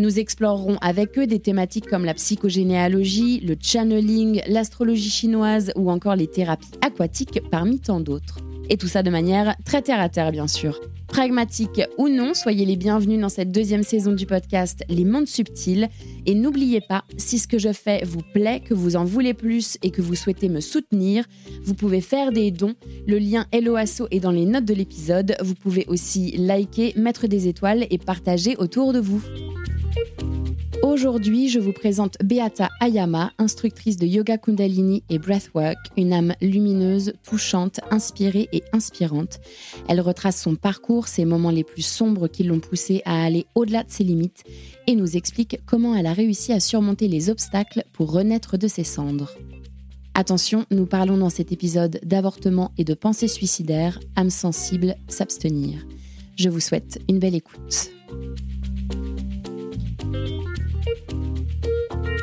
Nous explorerons avec eux des thématiques comme la psychogénéalogie, le channeling, l'astrologie chinoise ou encore les thérapies aquatiques parmi tant d'autres. Et tout ça de manière très terre à terre, bien sûr. Pragmatique ou non, soyez les bienvenus dans cette deuxième saison du podcast Les Mondes Subtils. Et n'oubliez pas, si ce que je fais vous plaît, que vous en voulez plus et que vous souhaitez me soutenir, vous pouvez faire des dons. Le lien Helloasso est dans les notes de l'épisode. Vous pouvez aussi liker, mettre des étoiles et partager autour de vous. Aujourd'hui, je vous présente Beata Ayama, instructrice de yoga kundalini et breathwork, une âme lumineuse, touchante, inspirée et inspirante. Elle retrace son parcours, ses moments les plus sombres qui l'ont poussée à aller au-delà de ses limites et nous explique comment elle a réussi à surmonter les obstacles pour renaître de ses cendres. Attention, nous parlons dans cet épisode d'avortement et de pensées suicidaires, âme sensible, s'abstenir. Je vous souhaite une belle écoute.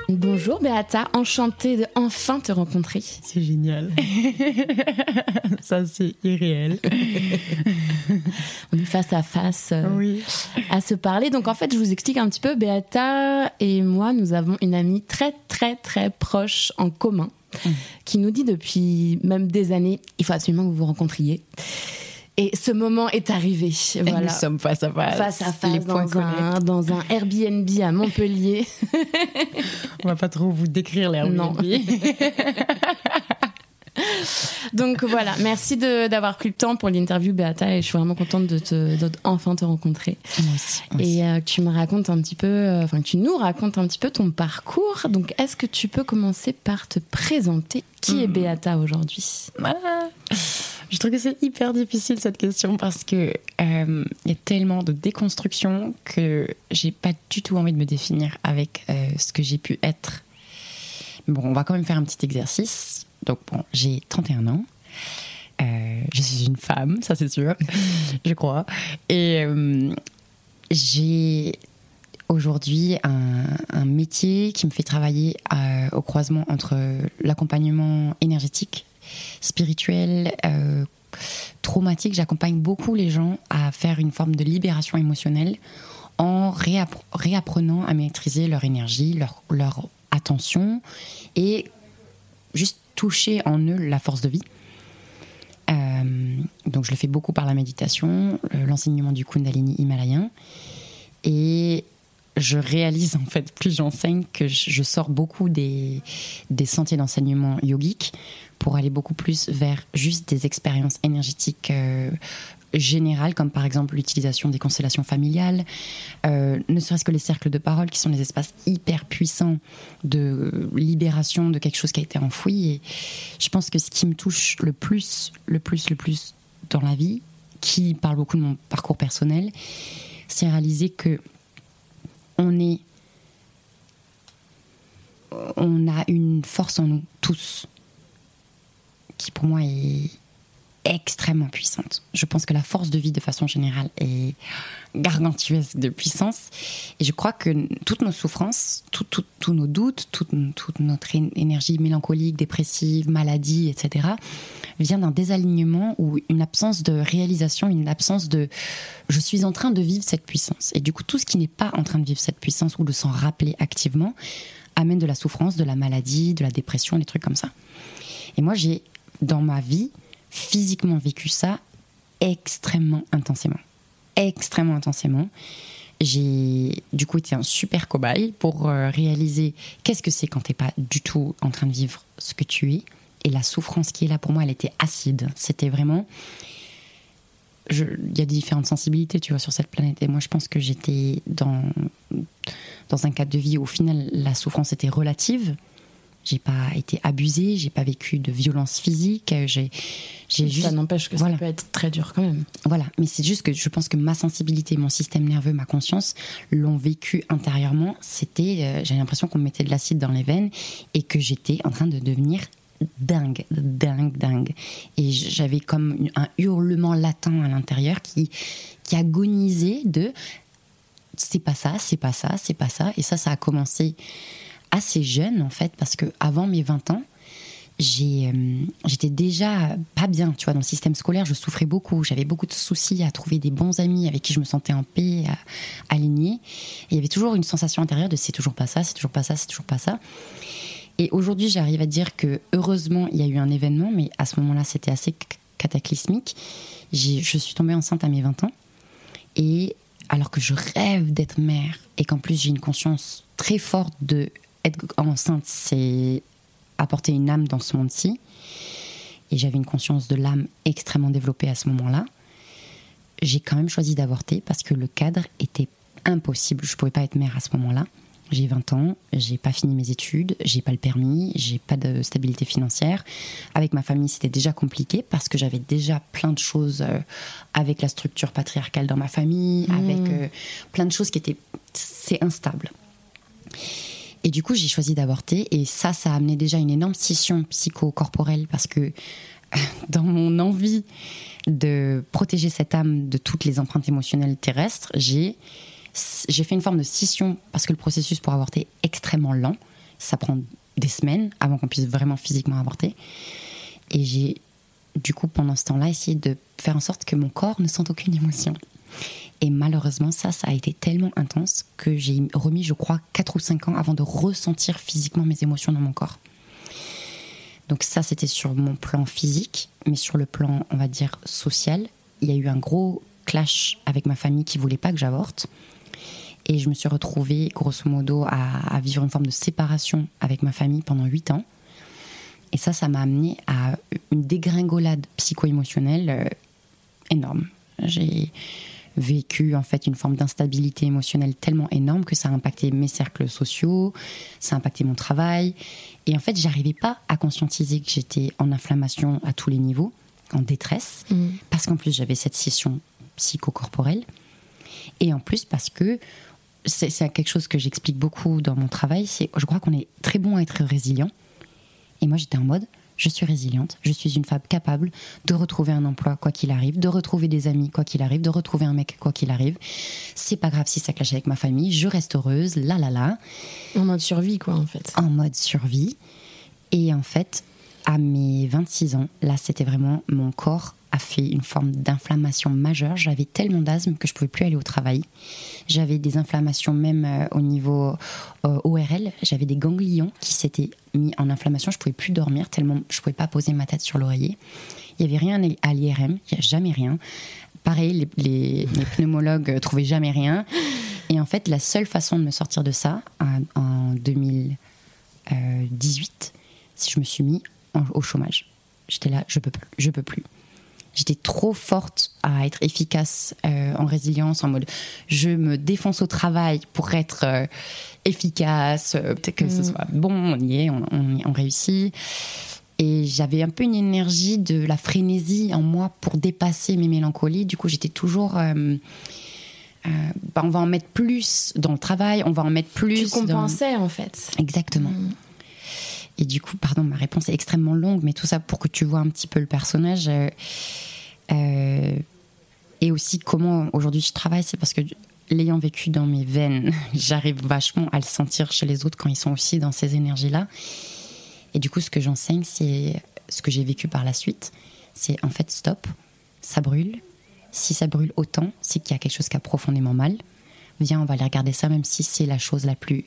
Bonjour Beata, enchantée de enfin te rencontrer. C'est génial. Ça, c'est irréel. On est face à face euh, Oui. à se parler. Donc en fait, je vous explique un petit peu. Beata et moi, nous avons une amie très très très proche en commun qui nous dit depuis même des années, il faut absolument que vous vous rencontriez. Et ce moment est arrivé. Et Voilà. nous sommes face à face. Face à face dans un, dans un Airbnb à Montpellier. On va pas trop vous décrire l'air Non. Donc voilà, merci d'avoir pris le temps pour l'interview, Beata, et je suis vraiment contente de, te, de enfin te rencontrer. Et euh, que tu me racontes un petit peu, euh, enfin que tu nous racontes un petit peu ton parcours. Donc est-ce que tu peux commencer par te présenter? Qui est Mhm. Beata aujourd'hui? Ah. Je trouve que c'est hyper difficile cette question parce que euh, il y a tellement de déconstruction que j'ai pas du tout envie de me définir avec ce que j'ai pu être. Bon, on va quand même faire un petit exercice. Donc bon, j'ai 31 ans. Euh, je suis une femme, ça c'est sûr, je crois. Et euh, j'ai aujourd'hui un, métier qui me fait travailler euh, au croisement entre l'accompagnement énergétique, spirituel, traumatique. J'accompagne beaucoup les gens à faire une forme de libération émotionnelle en réappre- réapprenant à maîtriser leur énergie, leur, leur attention et juste toucher en eux la force de vie. Euh, donc je le fais beaucoup par la méditation, euh, l'enseignement du Kundalini himalayen. Et je réalise en fait, plus j'enseigne, que je sors beaucoup des, des sentiers d'enseignement yogique pour aller beaucoup plus vers juste des expériences énergétiques euh, générales, comme par exemple l'utilisation des constellations familiales, euh, ne serait-ce que les cercles de parole, qui sont des espaces hyper puissants de libération de quelque chose qui a été enfoui. Et je pense que ce qui me touche le plus, le plus, le plus dans la vie, qui parle beaucoup de mon parcours personnel, c'est réaliser que on est on a une force en nous tous qui pour moi est extrêmement puissante. Je pense que la force de vie de façon générale est gargantuesque de puissance et je crois que toutes nos souffrances, tous nos doutes, toute, toute notre énergie mélancolique, dépressive, maladie, etc., vient d'un désalignement ou une absence de réalisation, une absence de je suis en train de vivre cette puissance. Et du coup, tout ce qui n'est pas en train de vivre cette puissance ou de s'en rappeler activement amène de la souffrance, de la maladie, de la dépression, des trucs comme ça. Et moi, j'ai, dans ma vie, physiquement vécu ça extrêmement intensément. Extrêmement intensément. J'ai du coup été un super cobaye pour euh, réaliser qu'est-ce que c'est quand t'es pas du tout en train de vivre ce que tu es et la souffrance qui est là pour moi, elle était acide. C'était vraiment. Il y a différentes sensibilités, tu vois, sur cette planète. Et moi, je pense que j'étais dans, dans un cadre de vie où, au final, la souffrance était relative j'ai pas été abusée, j'ai pas vécu de violence physique, j'ai juste ça n'empêche que ça peut être très dur quand même. Voilà, mais c'est juste que je pense que ma sensibilité, mon système nerveux, ma conscience l'ont vécu intérieurement, c'était euh, j'ai l'impression qu'on me mettait de l'acide dans les veines et que j'étais en train de devenir dingue, dingue, dingue. Et j'avais comme un hurlement latent à l'intérieur qui, qui agonisait de c'est pas ça, c'est pas ça, c'est pas ça. Et ça, ça a commencé assez jeune en fait, parce que avant mes 20 ans, j'ai, euh, j'étais déjà pas bien, tu vois, dans le système scolaire, je souffrais beaucoup, j'avais beaucoup de soucis à trouver des bons amis avec qui je me sentais en paix, alignée. Il y avait toujours une sensation intérieure de c'est toujours pas ça, c'est toujours pas ça, c'est toujours pas ça. Et aujourd'hui, j'arrive à dire que heureusement, il y a eu un événement, mais à ce moment-là, c'était assez cataclysmique. J'ai, je suis tombée enceinte à mes 20 ans. Et alors que je rêve d'être mère et qu'en plus j'ai une conscience très forte de être enceinte, c'est apporter une âme dans ce monde-ci. Et j'avais une conscience de l'âme extrêmement développée à ce moment-là. J'ai quand même choisi d'avorter parce que le cadre était impossible. Je ne pouvais pas être mère à ce moment-là. J'ai 20 ans, j'ai pas fini mes études, j'ai pas le permis, j'ai pas de stabilité financière. Avec ma famille, c'était déjà compliqué parce que j'avais déjà plein de choses euh, avec la structure patriarcale dans ma famille, mmh. avec euh, plein de choses qui étaient c'est instable. Et du coup, j'ai choisi d'avorter. Et ça, ça a amené déjà une énorme scission psycho-corporelle parce que dans mon envie de protéger cette âme de toutes les empreintes émotionnelles terrestres, j'ai j'ai fait une forme de scission parce que le processus pour avorter est extrêmement lent. Ça prend des semaines avant qu'on puisse vraiment physiquement avorter. Et j'ai, du coup, pendant ce temps-là, essayé de faire en sorte que mon corps ne sente aucune émotion. Et malheureusement, ça, ça a été tellement intense que j'ai remis, je crois, 4 ou 5 ans avant de ressentir physiquement mes émotions dans mon corps. Donc ça, c'était sur mon plan physique, mais sur le plan, on va dire, social, il y a eu un gros clash avec ma famille qui voulait pas que j'avorte. Et je me suis retrouvée, grosso modo, à, vivre une forme de séparation avec ma famille pendant 8 ans. Et ça, ça m'a amené à une dégringolade psycho-émotionnelle euh, énorme. J'ai vécu en fait une forme d'instabilité émotionnelle tellement énorme que ça a impacté mes cercles sociaux, ça a impacté mon travail. Et en fait, j'arrivais pas à conscientiser que j'étais en inflammation à tous les niveaux, en détresse, mm. parce qu'en plus j'avais cette scission psychocorporelle. Et en plus parce que c'est quelque chose que j'explique beaucoup dans mon travail, c'est je crois qu'on est très bon à être résilient. Et moi j'étais en mode, je suis résiliente, je suis une femme capable de retrouver un emploi quoi qu'il arrive, de retrouver des amis quoi qu'il arrive, de retrouver un mec quoi qu'il arrive. C'est pas grave si ça clash avec ma famille, je reste heureuse, là là là. En mode survie quoi en fait. En mode survie. Et en fait, à mes 26 ans, là c'était vraiment mon corps fait une forme d'inflammation majeure. J'avais tellement d'asthme que je pouvais plus aller au travail. J'avais des inflammations même euh, au niveau euh, ORL. J'avais des ganglions qui s'étaient mis en inflammation. Je pouvais plus dormir tellement je pouvais pas poser ma tête sur l'oreiller. Il y avait rien à l'IRM. Il y a jamais rien. Pareil, les, les, pneumologues trouvaient jamais rien. Et en fait, la seule façon de me sortir de ça, en, 2018, si je me suis mis au chômage. J'étais là, je peux plus, je peux plus j'étais trop forte à être efficace euh, en résilience, en mode je me défonce au travail pour être euh, efficace, euh, peut-être que ce mm. soit bon, on y est, on, réussit. Et j'avais un peu une énergie de la frénésie en moi pour dépasser mes mélancolies. Du coup, j'étais toujours. bah, on va en mettre plus dans le travail, on va en mettre plus. Tu compensais en fait. Exactement. Mm. Et du coup, pardon, ma réponse est extrêmement longue, mais tout ça pour que tu vois un petit peu le personnage. Euh, et aussi comment aujourd'hui je travaille, c'est parce que l'ayant vécu dans mes veines, j'arrive vachement à le sentir chez les autres quand ils sont aussi dans ces énergies-là. Et du coup, ce que j'enseigne, c'est ce que j'ai vécu par la suite. C'est en fait, stop, ça brûle. Si ça brûle autant, c'est qu'il y a quelque chose qui a profondément mal. Viens, on va aller regarder ça, même si c'est la chose la plus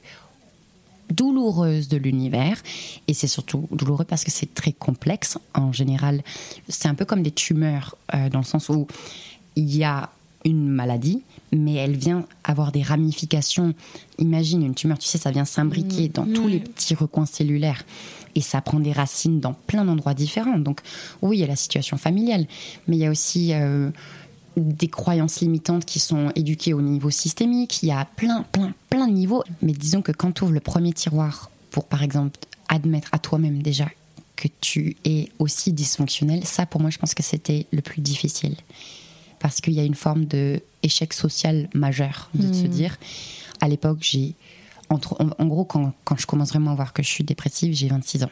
douloureuse de l'univers. Et c'est surtout douloureux parce que c'est très complexe. En général, c'est un peu comme des tumeurs, euh, dans le sens où il y a une maladie, mais elle vient avoir des ramifications. Imagine une tumeur, tu sais, ça vient s'imbriquer Mmh, dans tous ouais. les petits recoins cellulaires et ça prend des racines dans plein d'endroits différents. Donc oui, il y a la situation familiale, mais il y a aussi euh, des croyances limitantes qui sont éduquées au niveau systémique. Il y a plein, plein, plein de niveaux. Mais disons que quand tu ouvres le premier tiroir pour, par exemple, admettre à toi-même déjà que tu es aussi dysfonctionnel, ça pour moi, je pense que c'était le plus difficile. Parce qu'il y a une forme de échec social majeur de se dire, à l'époque, j'ai. En, en gros, quand, quand je commence vraiment à voir que je suis dépressive, j'ai 26 ans.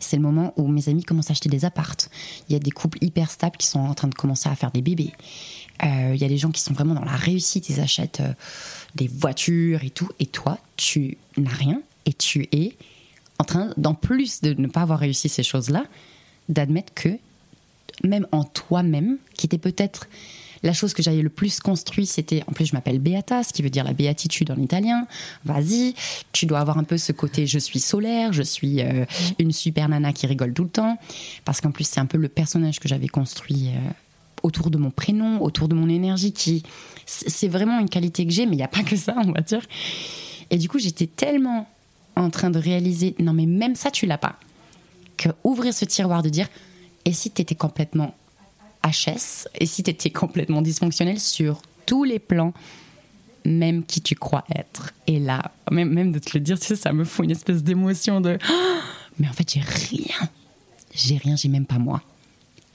C'est le moment où mes amis commencent à acheter des appartes. Il y a des couples hyper stables qui sont en train de commencer à faire des bébés. Euh, il y a des gens qui sont vraiment dans la réussite, ils achètent euh, des voitures et tout. Et toi, tu n'as rien et tu es en train, d'en plus de ne pas avoir réussi ces choses-là, d'admettre que même en toi-même, qui était peut-être la chose que j'avais le plus construit, c'était, en plus je m'appelle Beata, ce qui veut dire la béatitude en italien, vas-y, tu dois avoir un peu ce côté je suis solaire, je suis euh, une super nana qui rigole tout le temps, parce qu'en plus c'est un peu le personnage que j'avais construit euh, autour de mon prénom, autour de mon énergie, qui c'est vraiment une qualité que j'ai, mais il n'y a pas que ça, on va dire. Et du coup j'étais tellement en train de réaliser, non mais même ça tu l'as pas, que ouvrir ce tiroir de dire, et si tu étais complètement HS, et si tu étais complètement dysfonctionnel sur tous les plans, même qui tu crois être. Et là, même, même de te le dire, tu sais, ça me fout une espèce d'émotion de mais en fait, j'ai rien. J'ai rien, j'ai même pas moi.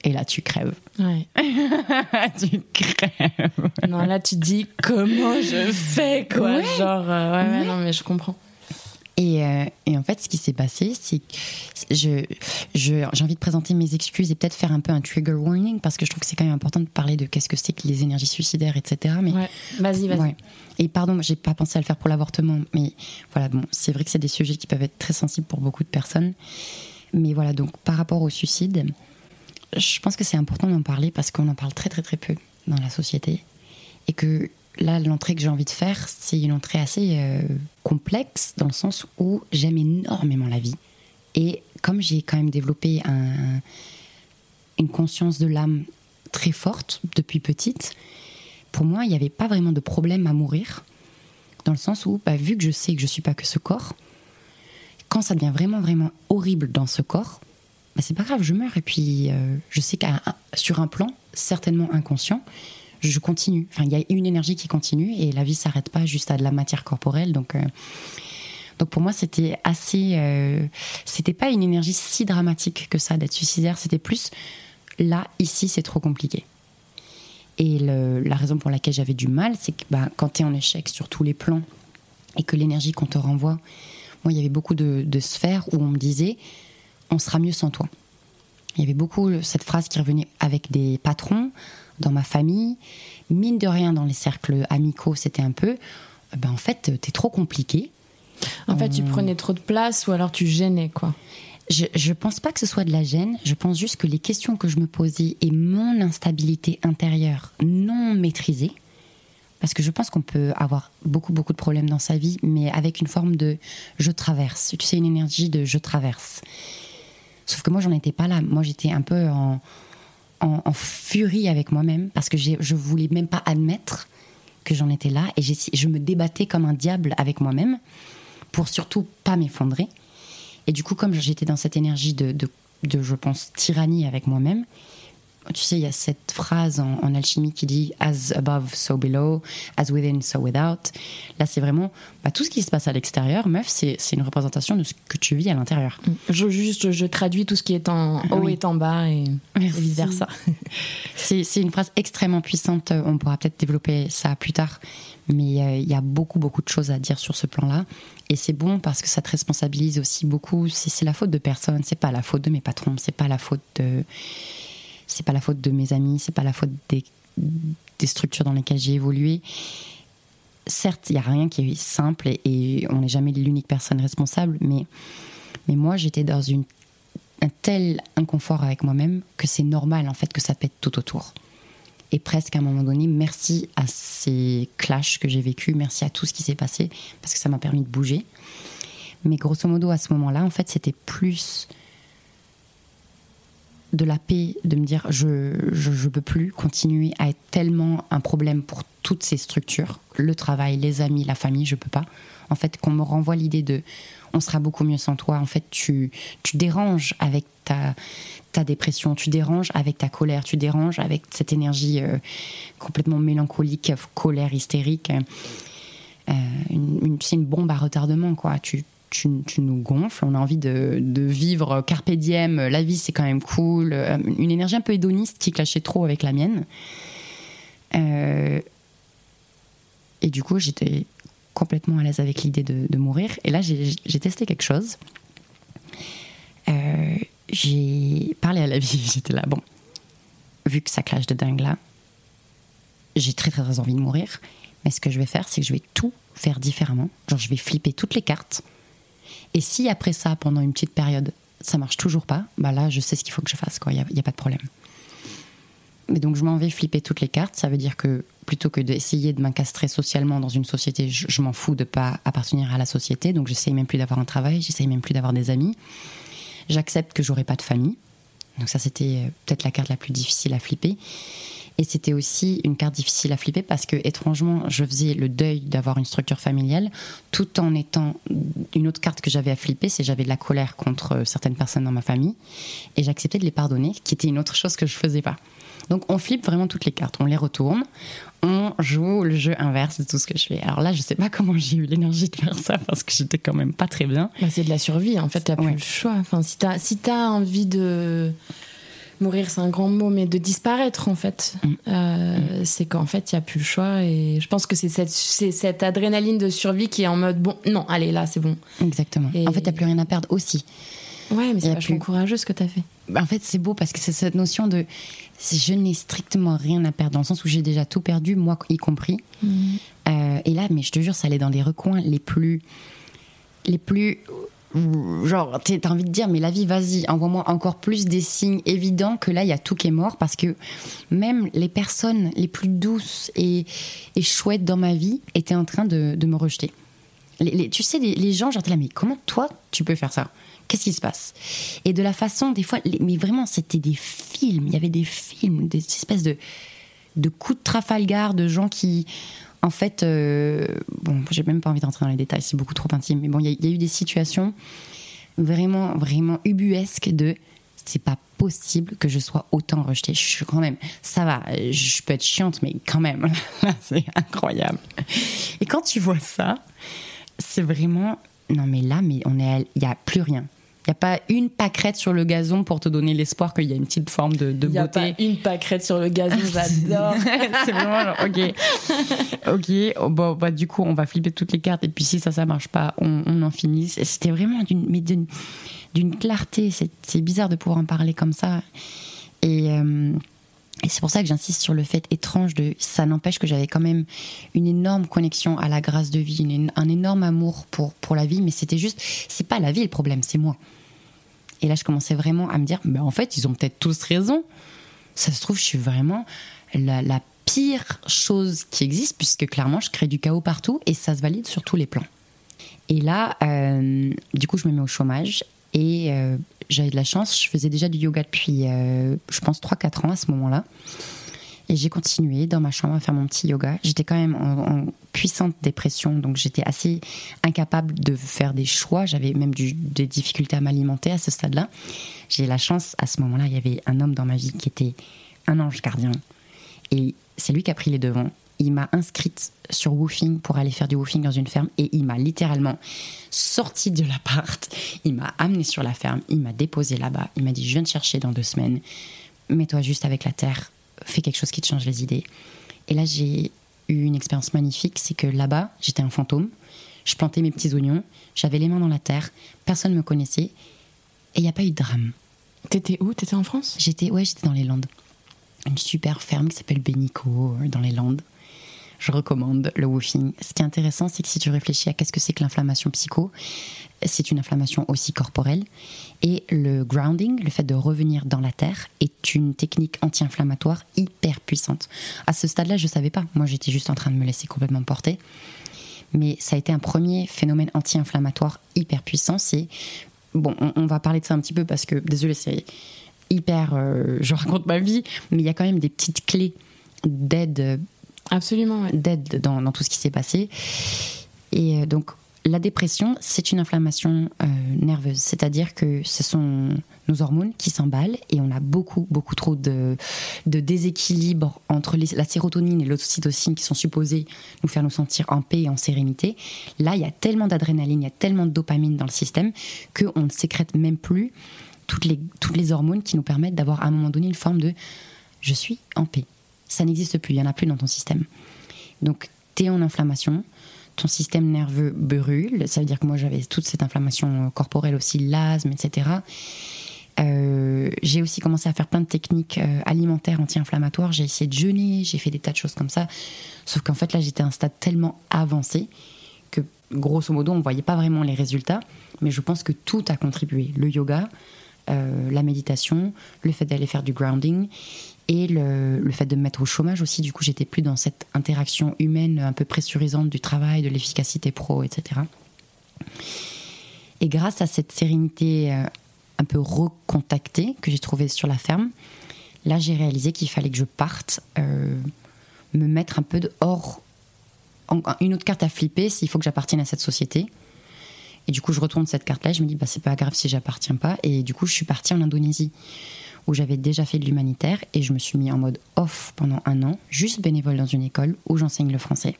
Et là, tu crèves. Ouais. tu crèves. Non, là, tu te dis comment je fais, quoi? Ouais. Genre, euh, ouais, ouais, non, mais je comprends. Et, euh, et en fait, ce qui s'est passé, c'est que je, je- j'ai envie de présenter mes excuses et peut-être faire un peu un trigger warning parce que je trouve que c'est quand même important de parler de qu'est-ce que c'est que les énergies suicidaires, etc. Mais Ouais. Vas-y, vas-y. Ouais. Et pardon, j'ai pas pensé à le faire pour l'avortement, mais voilà, bon, c'est vrai que c'est des sujets qui peuvent être très sensibles pour beaucoup de personnes. Mais voilà, donc par rapport au suicide, je pense que c'est important d'en parler parce qu'on en parle très très très peu dans la société. Et que là, l'entrée que j'ai envie de faire, c'est une entrée assez euh, complexe dans le sens où j'aime énormément la vie. Et comme j'ai quand même développé un- une conscience de l'âme très forte depuis petite, pour moi, il n'y avait pas vraiment de problème à mourir, dans le sens où, bah, vu que je sais que je ne suis pas que ce corps, quand ça devient vraiment, vraiment horrible dans ce corps, bah, c'est pas grave, je meurs. Et puis, euh, je sais qu'à sur un plan, certainement inconscient, je continue. Enfin, il y a une énergie qui continue et la vie s'arrête pas juste à de la matière corporelle. Donc, euh, donc pour moi, c'était assez. euh, c'était pas une énergie si dramatique que ça d'être suicidaire. C'était plus là, ici, c'est trop compliqué. Et la raison pour laquelle j'avais du mal, c'est que bah, quand tu es en échec sur tous les plans et que l'énergie qu'on te renvoie, moi, il y avait beaucoup de, sphères où on me disait on sera mieux sans toi. Il y avait beaucoup cette phrase qui revenait avec des patrons, dans ma famille, mine de rien dans les cercles amicaux, c'était un peu euh, ben, en fait, t'es trop compliqué. En fait, tu Hum. prenais trop de place ou alors tu gênais, quoi. Je, je pense pas que ce soit de la gêne, je pense juste que les questions que je me posais et mon instabilité intérieure non maîtrisée, parce que je pense qu'on peut avoir beaucoup, beaucoup de problèmes dans sa vie, mais avec une forme de je traverse. Tu sais, une énergie de je traverse. Sauf que moi, j'en étais pas là. Moi, j'étais un peu en, en, furie avec moi-même, parce que je voulais même pas admettre que j'en étais là, et je me débattais comme un diable avec moi-même pour surtout pas m'effondrer. Et du coup, comme j'étais dans cette énergie de, de, de, je pense, tyrannie avec moi-même, tu sais, il y a cette phrase en, en alchimie qui dit As above, so below, as within, so without. Là, c'est vraiment bah, tout ce qui se passe à l'extérieur, meuf, c'est une représentation de ce que tu vis à l'intérieur. Je, juste, je traduis tout ce qui est en haut Oui. est en bas et, vice versa. C'est une phrase extrêmement puissante. On pourra peut-être développer ça plus tard. Mais euh, il y a beaucoup, beaucoup de choses à dire sur ce plan-là. Et c'est bon parce que ça te responsabilise aussi beaucoup. C'est la faute de personne. C'est pas la faute de mes patrons. C'est pas la faute de. C'est pas la faute de mes amis. C'est pas la faute des, structures dans lesquelles j'ai évolué. Certes, il y a rien qui est simple et, on n'est jamais l'unique personne responsable. Mais, mais moi, j'étais dans un tel inconfort avec moi-même que c'est normal en fait que ça pète tout autour. Et presque à un moment donné, merci à ces clashs que j'ai vécus, merci à tout ce qui s'est passé, parce que ça m'a permis de bouger. Mais grosso modo, à ce moment-là, en fait, c'était plus de la paix, de me dire je, je, peux plus continuer à être tellement un problème pour toutes ces structures, le travail, les amis, la famille, je peux pas. En fait, qu'on me renvoie l'idée de on sera beaucoup mieux sans toi. En fait, tu, tu déranges avec ta, ta dépression, tu déranges avec ta colère, tu déranges avec cette énergie euh, complètement mélancolique, colère hystérique. Euh, une, c'est une bombe à retardement, quoi. Tu, tu, nous gonfles, on a envie de, vivre carpe diem, la vie c'est quand même cool, euh, une énergie un peu hédoniste qui clashait trop avec la mienne. Euh, et du coup, j'étais complètement à l'aise avec l'idée de, mourir. Et là, j'ai testé quelque chose. Euh, j'ai parlé à la vie, j'étais là, bon, vu que ça clash de dingue là, j'ai très très envie de mourir. Mais ce que je vais faire, c'est que je vais tout faire différemment. Genre, je vais flipper toutes les cartes et si après ça, pendant une petite période, ça marche toujours pas, bah là, je sais ce qu'il faut que je fasse, quoi. Il n'y a, pas de problème. Mais donc, je m'en vais flipper toutes les cartes. Ça veut dire que plutôt que d'essayer de m'incastrer socialement dans une société, je, m'en fous de pas appartenir à la société. Donc, j'essaye même plus d'avoir un travail, j'essaye même plus d'avoir des amis. J'accepte que j'aurai pas de famille. Donc, ça, c'était euh, peut-être la carte la plus difficile à flipper. Et c'était aussi une carte difficile à flipper parce que, étrangement, je faisais le deuil d'avoir une structure familiale tout en étant. Une autre carte que j'avais à flipper, c'est j'avais de la colère contre euh, certaines personnes dans ma famille et j'acceptais de les pardonner, qui était une autre chose que je faisais pas. Donc on flippe vraiment toutes les cartes, on les retourne, on joue le jeu inverse de tout ce que je fais. Alors là, je sais pas comment j'ai eu l'énergie de faire ça parce que j'étais quand même pas très bien. Bah, c'est de la survie, en fait, tu plus le choix. Enfin, si tu as, si as envie de mourir c'est un grand mot, mais de disparaître en fait. Mm. Euh, mm. C'est qu'en fait, il n'y a plus le choix. Et je pense que c'est cette, cette, adrénaline de survie qui est en mode bon, non, allez, là, c'est bon. Exactement. En fait, tu plus rien à perdre aussi. Ouais, mais c'est vachement plus... courageux ce que tu as fait. Bah, en fait, c'est beau parce que c'est cette notion de je n'ai strictement rien à perdre, dans le sens où j'ai déjà tout perdu, moi y compris. Mm. Euh, et là, mais je te jure, ça allait dans les recoins les plus les plus genre, t'as envie de dire, mais la vie, vas-y, envoie-moi encore plus des signes évidents que là, il y a tout qui est mort, parce que même les personnes les plus douces et, chouettes dans ma vie étaient en train de, me rejeter. tu sais, les, gens, genre, là, mais comment toi, tu peux faire ça? Qu'est-ce qui se passe? Et de la façon, des fois, mais vraiment, c'était des films, il y avait des films, des espèces de, de coups de Trafalgar, de gens qui en fait, euh, bon, j'ai même pas envie d'entrer dans les détails, c'est beaucoup trop intime, mais bon, il y, a eu des situations vraiment, vraiment ubuesques de c'est pas possible que je sois autant rejetée. Je suis quand même, ça va, je peux être chiante, mais quand même, c'est incroyable. Et quand tu vois ça, c'est vraiment, non mais là, mais on est, il y a plus rien. Il n'y a pas une pâquerette sur le gazon pour te donner l'espoir qu'il y a une petite forme de, de beauté. Il n'y a pas une pâquerette sur le gazon, j'adore. c'est vraiment genre, ok. Ok, oh, bon, bah, du coup, on va flipper toutes les cartes et puis si ça, ça marche pas, on, on en finit. C'était vraiment d'une, d'une, clarté. C'est, bizarre de pouvoir en parler comme ça. Et. Euh, et c'est pour ça que j'insiste sur le fait étrange de ça n'empêche que j'avais quand même une énorme connexion à la grâce de vie, un énorme amour pour, pour la vie, mais c'était juste, c'est pas la vie le problème, c'est moi. Et là, je commençais vraiment à me dire, ben en fait, ils ont peut-être tous raison. Ça se trouve, je suis vraiment la, la pire chose qui existe, puisque clairement, je crée du chaos partout et ça se valide sur tous les plans. Et là, euh, du coup, je me mets au chômage et euh, j'avais de la chance, je faisais déjà du yoga depuis, euh, je pense, 3-4 ans à ce moment-là. Et j'ai continué dans ma chambre à faire mon petit yoga. J'étais quand même en, puissante dépression, donc j'étais assez incapable de faire des choix. J'avais même des difficultés à m'alimenter à ce stade-là. J'ai la chance, à ce moment-là, il y avait un homme dans ma vie qui était un ange gardien. Et c'est lui qui a pris les devants il m'a inscrite sur woofing pour aller faire du woofing dans une ferme et il m'a littéralement sorti de l'appart, il m'a amené sur la ferme, il m'a déposé là-bas, il m'a dit je viens te chercher dans deux semaines, mets-toi juste avec la terre, fais quelque chose qui te change les idées. Et là j'ai eu une expérience magnifique, c'est que là-bas j'étais un fantôme, je plantais mes petits oignons, j'avais les mains dans la terre, personne ne me connaissait et il n'y a pas eu de drame. T'étais où? T'étais en France? J'étais ouais, j'étais dans les Landes. Une super ferme qui s'appelle Benico euh, dans les Landes je recommande le woofing. Ce qui est intéressant, c'est que si tu réfléchis à qu'est-ce que c'est que l'inflammation psycho, c'est une inflammation aussi corporelle. Et le grounding, le fait de revenir dans la terre, est une technique anti-inflammatoire hyper puissante. À ce stade-là, je ne savais pas. Moi, j'étais juste en train de me laisser complètement porter. Mais ça a été un premier phénomène anti-inflammatoire hyper puissant. C'est bon, on, va parler de ça un petit peu parce que désolé, c'est hyper. euh, je raconte ma vie, mais il y a quand même des petites clés d'aide Absolument, d'aide dans, tout ce qui s'est passé. Et euh, donc, la dépression, c'est une inflammation euh, nerveuse, c'est-à-dire que ce sont nos hormones qui s'emballent et on a beaucoup, beaucoup trop de, déséquilibre entre la sérotonine et l'ocytocine qui sont supposées nous faire nous sentir en paix et en sérénité. Là, il y a tellement d'adrénaline, il y a tellement de dopamine dans le système qu'on ne sécrète même plus toutes les, toutes les hormones qui nous permettent d'avoir à un moment donné une forme de je suis en paix. Ça n'existe plus, il n'y en a plus dans ton système. Donc, tu es en inflammation, ton système nerveux brûle, ça veut dire que moi j'avais toute cette inflammation corporelle aussi, l'asthme, etc. Euh, j'ai aussi commencé à faire plein de techniques euh, alimentaires anti-inflammatoires. J'ai essayé de jeûner, j'ai fait des tas de choses comme ça. Sauf qu'en fait, là, j'étais à un stade tellement avancé que, grosso modo, on ne voyait pas vraiment les résultats. Mais je pense que tout a contribué. Le yoga, euh, la méditation, le fait d'aller faire du grounding et le, fait de me mettre au chômage aussi. Du coup, j'étais plus dans cette interaction humaine un peu pressurisante du travail, de l'efficacité pro, etc. Et grâce à cette sérénité euh, un peu recontactée que j'ai trouvée sur la ferme, là, j'ai réalisé qu'il fallait que je parte, euh, me mettre un peu de hors. en- une autre carte à flipper, s'il faut que j'appartienne à cette société. Et du coup, je retourne cette carte-là et je me dis, bah, c'est pas grave si j'appartiens pas. Et du coup, je suis partie en Indonésie, où j'avais déjà fait de l'humanitaire et je me suis mis en mode off pendant un an, juste bénévole dans une école où j'enseigne le français.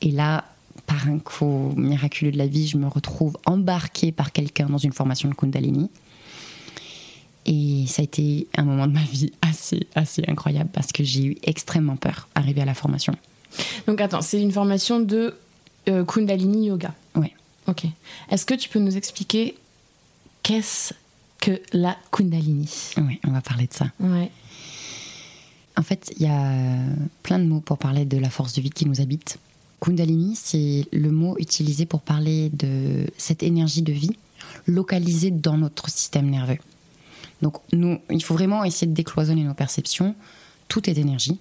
Et là, par un coup miraculeux de la vie, je me retrouve embarquée par quelqu'un dans une formation de Kundalini. Et ça a été un moment de ma vie assez, assez incroyable parce que j'ai eu extrêmement peur arrivé à la formation. Donc attends, c'est une formation de euh, Kundalini Yoga. Ouais. Ok. Est-ce que tu peux nous expliquer qu'est-ce que la Kundalini Oui, on va parler de ça. Ouais. En fait, il y a plein de mots pour parler de la force de vie qui nous habite. Kundalini, c'est le mot utilisé pour parler de cette énergie de vie localisée dans notre système nerveux. Donc, nous, il faut vraiment essayer de décloisonner nos perceptions. Tout est énergie.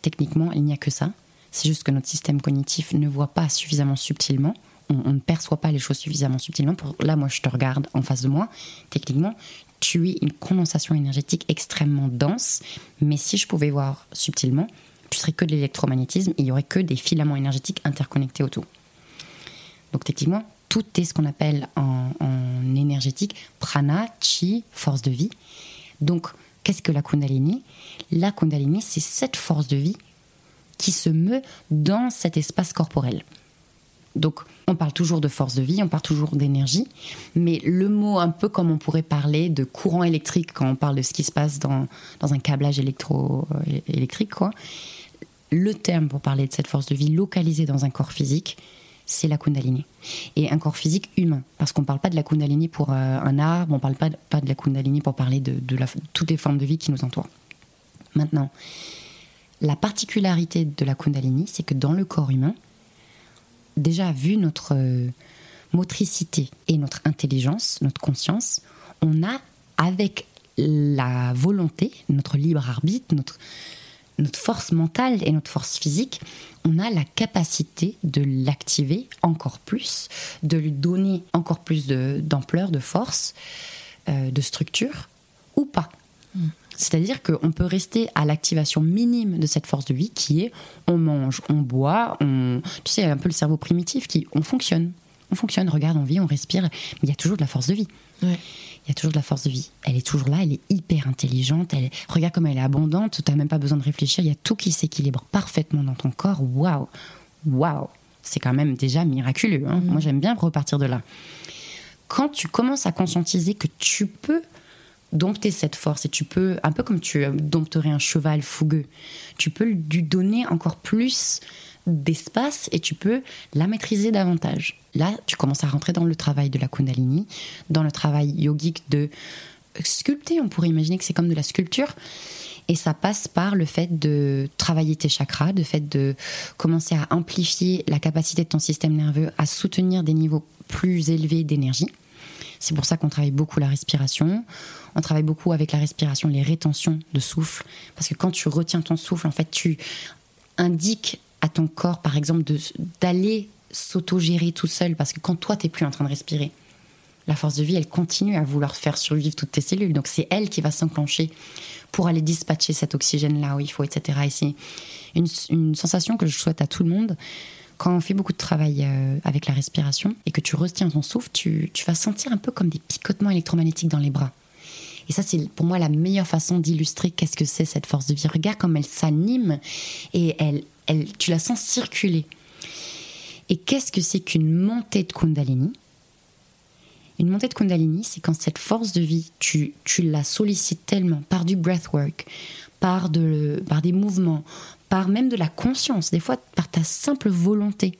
Techniquement, il n'y a que ça. C'est juste que notre système cognitif ne voit pas suffisamment subtilement. On, ne perçoit pas les choses suffisamment subtilement. Pour, là, moi, je te regarde en face de moi. Techniquement, tu es une condensation énergétique extrêmement dense. Mais si je pouvais voir subtilement, tu serais que de l'électromagnétisme il y aurait que des filaments énergétiques interconnectés autour. Donc techniquement, tout est ce qu'on appelle en énergétique prana, chi, force de vie. Donc, qu'est-ce que la Kundalini? La Kundalini, c'est cette force de vie qui se meut dans cet espace corporel. Donc, on parle toujours de force de vie, on parle toujours d'énergie, mais le mot un peu comme on pourrait parler de courant électrique quand on parle de ce qui se passe dans, dans un câblage électro-électrique, quoi. Le terme pour parler de cette force de vie localisée dans un corps physique, c'est la Kundalini. Et un corps physique humain, parce qu'on ne parle pas de la Kundalini pour euh, un arbre, on ne parle pas de, la Kundalini pour parler de, toutes les formes de vie qui nous entourent. Maintenant, la particularité de la Kundalini, c'est que dans le corps humain, déjà vu notre euh, motricité et notre intelligence, notre conscience, on a avec la volonté, notre libre arbitre, notre, force mentale et notre force physique, on a la capacité de l'activer encore plus, de lui donner encore plus d'ampleur, de, force, euh, de structure, ou pas. C'est-à-dire qu'on peut rester à l'activation minime de cette force de vie qui est on mange, on boit, on... Tu sais, un peu le cerveau primitif qui... On fonctionne. On fonctionne, regarde, on vit, on respire, mais il y a toujours de la force de vie. Ouais. Il y a toujours de la force de vie. Elle est toujours là, elle est hyper intelligente. Elle... Regarde comme elle est abondante, tu n'as même pas besoin de réfléchir. Il y a tout qui s'équilibre parfaitement dans ton corps. Waouh Waouh C'est quand même déjà miraculeux. hein. Moi, j'aime bien repartir de là. Quand tu commences à conscientiser que tu peux dompter cette force et tu peux, un peu comme tu dompterais un cheval fougueux, tu peux lui donner encore plus d'espace et tu peux la maîtriser davantage. Là, tu commences à rentrer dans le travail de la Kundalini, dans le travail yogique de sculpter. On pourrait imaginer que c'est comme de la sculpture. Et ça passe par le fait de travailler tes chakras, le fait de commencer à amplifier la capacité de ton système nerveux à soutenir des niveaux plus élevés d'énergie. C'est pour ça qu'on travaille beaucoup la respiration. On travaille beaucoup avec la respiration, les rétentions de souffle. Parce que quand tu retiens ton souffle, en fait, tu indiques à ton corps, par exemple, d'aller s'autogérer tout seul. Parce que quand toi, tu n'es plus en train de respirer, La force de vie, elle continue à vouloir faire survivre toutes tes cellules. Donc c'est elle qui va s'enclencher pour aller dispatcher cet oxygène là où il faut, etc. Et c'est une, sensation que je souhaite à tout le monde. Quand on fait beaucoup de travail euh, avec la respiration et que tu retiens ton souffle, tu vas sentir un peu comme des picotements électromagnétiques dans les bras. Et ça, c'est pour moi la meilleure façon d'illustrer qu'est-ce que c'est cette force de vie. Regarde comme elle s'anime et elle, elle, tu la sens circuler. Et qu'est-ce que c'est qu'une montée de Kundalini? Une montée de Kundalini, c'est quand cette force de vie, tu, tu la sollicites tellement par du breathwork, par, de, par des mouvements, par même de la conscience, des fois par ta simple volonté.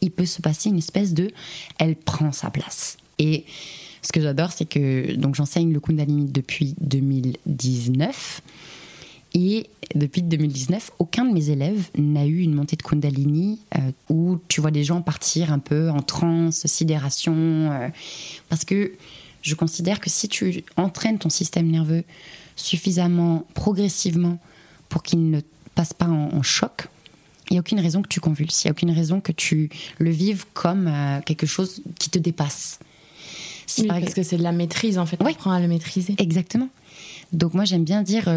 Il peut se passer une espèce de elle prend sa place. Et ce que j'adore, c'est que donc j'enseigne le Kundalini depuis 2019. Et depuis 2019, aucun de mes élèves n'a eu une montée de Kundalini euh, où tu vois des gens partir un peu en transe, sidération. Euh, parce que je considère que si tu entraînes ton système nerveux suffisamment progressivement pour qu'il ne passe pas en, choc, il n'y a aucune raison que tu convulses, il n'y a aucune raison que tu le vives comme euh, quelque chose qui te dépasse. Parce que c'est de la maîtrise en fait, on apprend à le maîtriser. Exactement. Donc moi j'aime bien dire,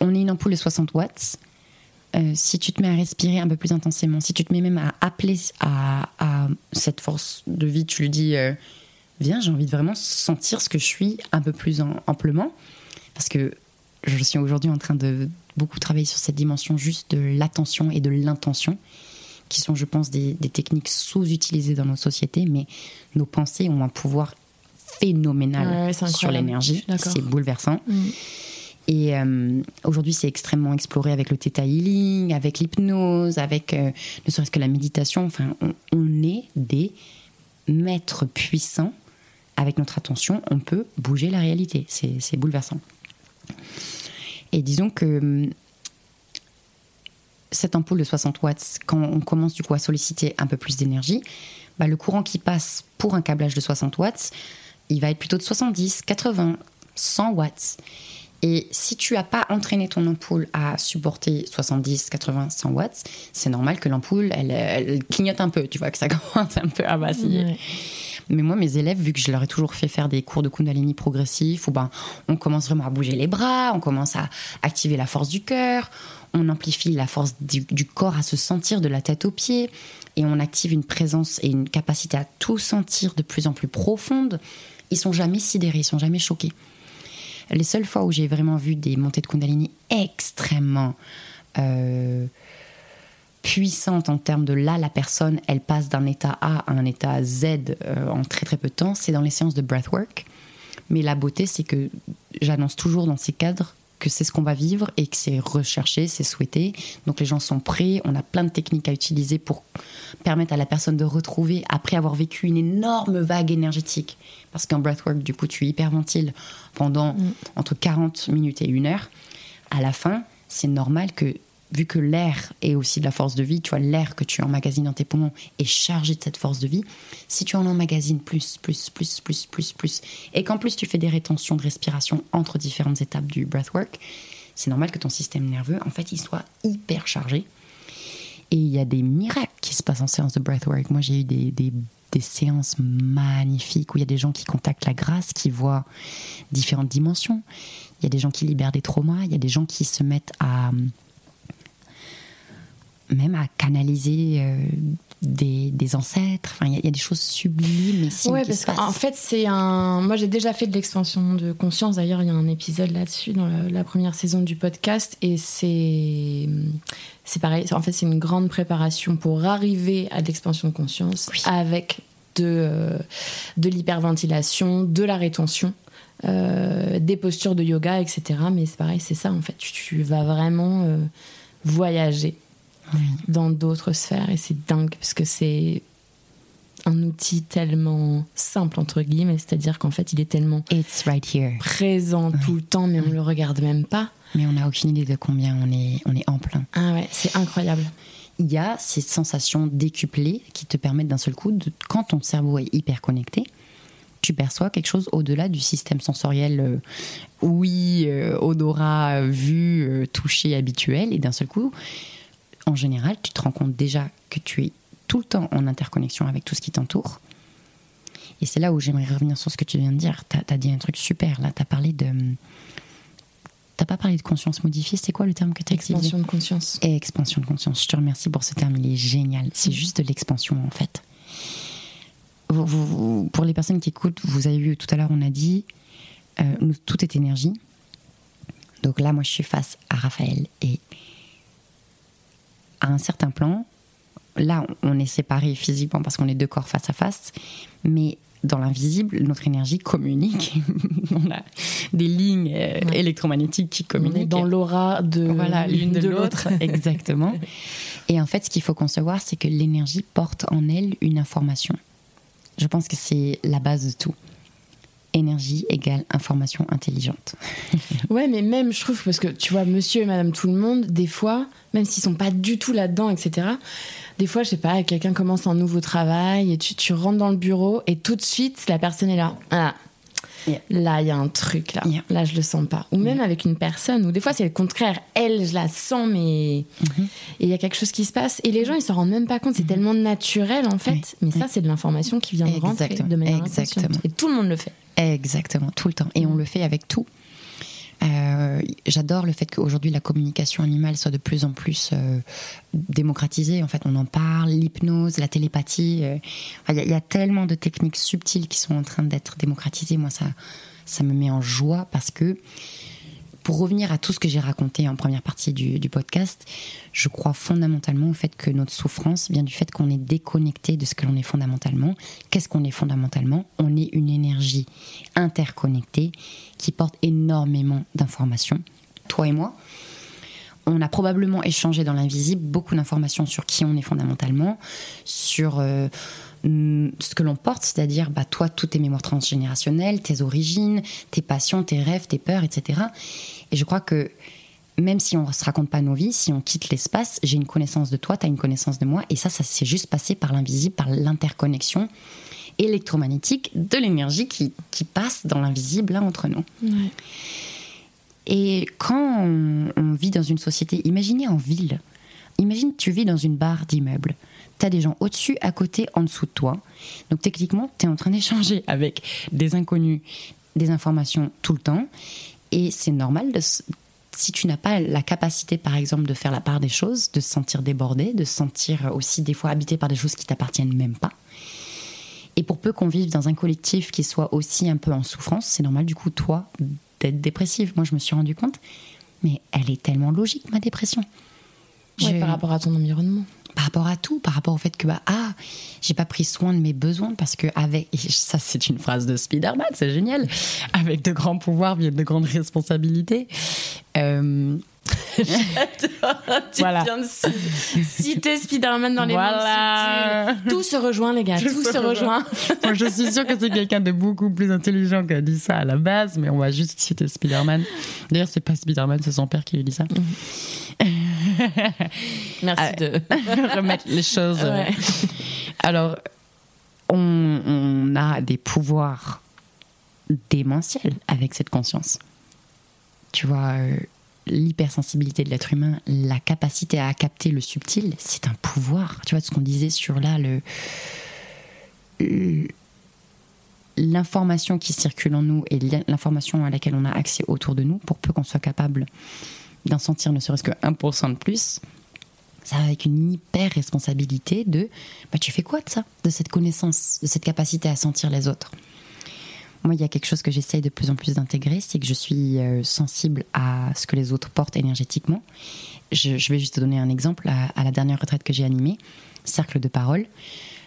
on est une ampoule de 60 watts. Euh, si tu te mets à respirer un peu plus intensément, si tu te mets même à appeler à, cette force de vie, tu lui dis euh, Viens, j'ai envie de vraiment sentir ce que je suis un peu plus amplement. Parce que je suis aujourd'hui en train de beaucoup travailler sur cette dimension juste de l'attention et de l'intention, qui sont, je pense, des, techniques sous-utilisées dans nos sociétés, mais nos pensées ont un pouvoir phénoménal sur l'énergie. C'est bouleversant. Mm. Et euh, aujourd'hui, c'est extrêmement exploré avec le Theta Healing, avec l'hypnose, avec euh, ne serait-ce que la méditation. Enfin, on, est des maîtres puissants. Avec notre attention, on peut bouger la réalité. C'est bouleversant. Et disons que euh, cette ampoule de 60 watts, quand on commence du coup à solliciter un peu plus d'énergie, bah, le courant qui passe pour un câblage de 60 watts, il va être plutôt de 70, 80, 100 watts. Et si tu n'as pas entraîné ton ampoule à supporter 70, 80, 100 watts, c'est normal que l'ampoule, elle, clignote un peu, tu vois, que ça commence un peu à vaciller. Mais moi, mes élèves, vu que je leur ai toujours fait faire des cours de Kundalini progressif, où ben, on commence vraiment à bouger les bras, on commence à activer la force du cœur, on amplifie la force du, du corps à se sentir de la tête aux pieds, et on active une présence et une capacité à tout sentir de plus en plus profonde. Ils sont jamais sidérés, ils sont jamais choqués. Les seules fois où j'ai vraiment vu des montées de Kundalini extrêmement euh, puissantes en termes de là, la personne, elle passe d'un état A à un état Z euh, en très très peu de temps, c'est dans les séances de breathwork. Mais la beauté, c'est que j'annonce toujours dans ces cadres que c'est ce qu'on va vivre et que c'est recherché, c'est souhaité. Donc les gens sont prêts, on a plein de techniques à utiliser pour permettre à la personne de retrouver, après avoir vécu une énorme vague énergétique, parce qu'en breathwork, du coup, tu hyperventiles pendant mm. entre 40 minutes et une heure, à la fin, c'est normal que vu que l'air est aussi de la force de vie, tu vois, l'air que tu emmagasines dans tes poumons est chargé de cette force de vie, si tu en emmagasines plus, plus, plus, plus, plus, plus, et qu'en plus tu fais des rétentions de respiration entre différentes étapes du breathwork, c'est normal que ton système nerveux, en fait, il soit hyper chargé. Et il y a des miracles qui se passent en séance de breathwork. Moi, j'ai eu des, des, des séances magnifiques où il y a des gens qui contactent la grâce, qui voient différentes dimensions. Il y a des gens qui libèrent des traumas, il y a des gens qui se mettent à même à canaliser euh, des, des, ancêtres. Enfin, il y, a des choses sublimes. Oui, parce qu'en fait, c'est un. Moi, j'ai déjà fait de l'expansion de conscience. D'ailleurs, il y a un épisode là-dessus dans la, première saison du podcast, et c'est c'est pareil. En fait, c'est une grande préparation pour arriver à de l'expansion de conscience avec de euh, de l'hyperventilation, de la rétention. Euh, des postures de yoga, etc. Mais c'est pareil, c'est ça en fait. Tu, vas vraiment voyager dans d'autres sphères. Et c'est dingue parce que c'est un outil tellement simple entre guillemets, c'est-à-dire qu'en fait il est tellement It's right here. présent tout le temps, mais on le regarde même pas. Mais on n'a aucune idée de combien on est, on est en plein. Ah ouais, c'est incroyable. Il y a ces sensations décuplées qui te permettent d'un seul coup, de, quand ton cerveau est hyper connecté, tu perçois quelque chose au-delà du système sensoriel, euh, oui, euh, odorat, vu, euh, touché habituel, et d'un seul coup, en général, tu te rends compte déjà que tu es tout le temps en interconnexion avec tout ce qui t'entoure Et c'est là où j'aimerais revenir sur ce que tu viens de dire. Tu as, dit un truc super. Là, tu as parlé de. T'as pas parlé de conscience modifiée, c'est quoi le terme que tu as Expansion de conscience. Et expansion de conscience. Je te remercie pour ce terme, il est génial. C'est juste de l'expansion en fait. pour les personnes qui écoutent, vous avez vu tout à l'heure, on a dit euh, tout est énergie. Donc là, moi, je suis face à Raphaël et à un certain plan, là, on est séparés physiquement parce qu'on est deux corps face à face, mais dans l'invisible, notre énergie communique. on a des lignes euh, électromagnétiques qui communiquent. dans l'aura de voilà, l'une de, l'autre. Exactement. Et en fait, ce qu'il faut concevoir, c'est que l'énergie porte en elle une information. Je pense que c'est la base de tout énergie égale information intelligente. ouais, mais même, je trouve, parce que tu vois, monsieur et madame tout le monde, des fois, même s'ils sont pas du tout là-dedans, etc., des fois, je sais pas, quelqu'un commence un nouveau travail et tu, tu, rentres dans le bureau et tout de suite, la personne est là. Ah, Là, il y a un truc, là. Là, je le sens pas. Ou même avec une personne, ou des fois, c'est le contraire. Elle, je la sens, mais. Mhm. Et il y a quelque chose qui se passe. Et les gens, ils s'en rendent même pas compte. C'est mhm. tellement naturel, en fait. Mais ça, c'est de l'information qui vient de rentrer de manière Exactement. Et tout le monde le fait. Exactement, tout le temps. Et on le fait avec tout. Euh, j'adore le fait qu'aujourd'hui la communication animale soit de plus en plus euh, démocratisée. En fait, on en parle, l'hypnose, la télépathie. Euh, il y, a tellement de techniques subtiles qui sont en train d'être démocratisées. Moi, ça, ça me met en joie parce que pour revenir à tout ce que j'ai raconté en première partie du, podcast, je crois fondamentalement au fait que notre souffrance vient du fait qu'on est déconnecté de ce que l'on est fondamentalement. Qu'est-ce qu'on est fondamentalement? On est une énergie interconnectée qui porte énormément d'informations. Toi et moi, on a probablement échangé dans l'invisible beaucoup d'informations sur qui on est fondamentalement, sur euh, ce que l'on porte, c'est-à-dire bah, toi, toutes tes mémoires transgénérationnelles, tes origines, tes passions, tes rêves, tes peurs, etc. Et je crois que même si on ne se raconte pas nos vies, si on quitte l'espace, j'ai une connaissance de toi, tu as une connaissance de moi, et ça, ça s'est juste passé par l'invisible, par l'interconnexion électromagnétique de l'énergie qui, passe dans l'invisible là entre nous. Et quand on, vit dans une société, imaginez en ville, imagine tu vis dans une barre d'immeubles tu as des gens au-dessus, à côté, en dessous de toi. Donc techniquement, tu es en train d'échanger avec des inconnus des informations tout le temps. Et c'est normal de, si tu n'as pas la capacité, par exemple, de faire la part des choses, de se sentir débordé, de se sentir aussi des fois habité par des choses qui t'appartiennent même pas. Et pour peu qu'on vive dans un collectif qui soit aussi un peu en souffrance, c'est normal du coup, toi, d'être dépressive. Moi, je me suis rendu compte, mais elle est tellement logique, ma dépression. par rapport à ton environnement par rapport à tout, par rapport au fait que bah ah, j'ai pas pris soin de mes besoins parce que avec ça c'est une phrase de Spider-Man, c'est génial. Avec de grands pouvoirs viennent de grandes responsabilités. Euh... tu viens de citer Spider-Man dans les voilà. Tout se rejoint, les gars. tout se rejoint. je suis sûre que c'est quelqu'un de beaucoup plus intelligent qui a dit ça à la base, mais on va juste citer Spider-Man. D'ailleurs, c'est pas Spider-Man, c'est son père qui lui dit ça. Mhm. Merci de remettre les choses. Euh. Alors, on, a des pouvoirs démentiels avec cette conscience. Tu vois, euh, l'hypersensibilité de l'être humain, la capacité à capter le subtil, c'est un pouvoir. Tu vois, ce qu'on disait sur là, le l'information qui circule en nous et l'information à laquelle on a accès autour de nous, pour peu qu'on soit capable d'en sentir ne serait-ce que 1% de plus, ça va avec une hyper responsabilité de bah, tu fais quoi de ça, de cette connaissance, de cette capacité à sentir les autres? Moi, il y a quelque chose que j'essaye de plus en plus d'intégrer, c'est que je suis euh, sensible à ce que les autres portent énergétiquement. Je, vais juste te donner un exemple. à la dernière retraite que j'ai animée, Cercle de parole,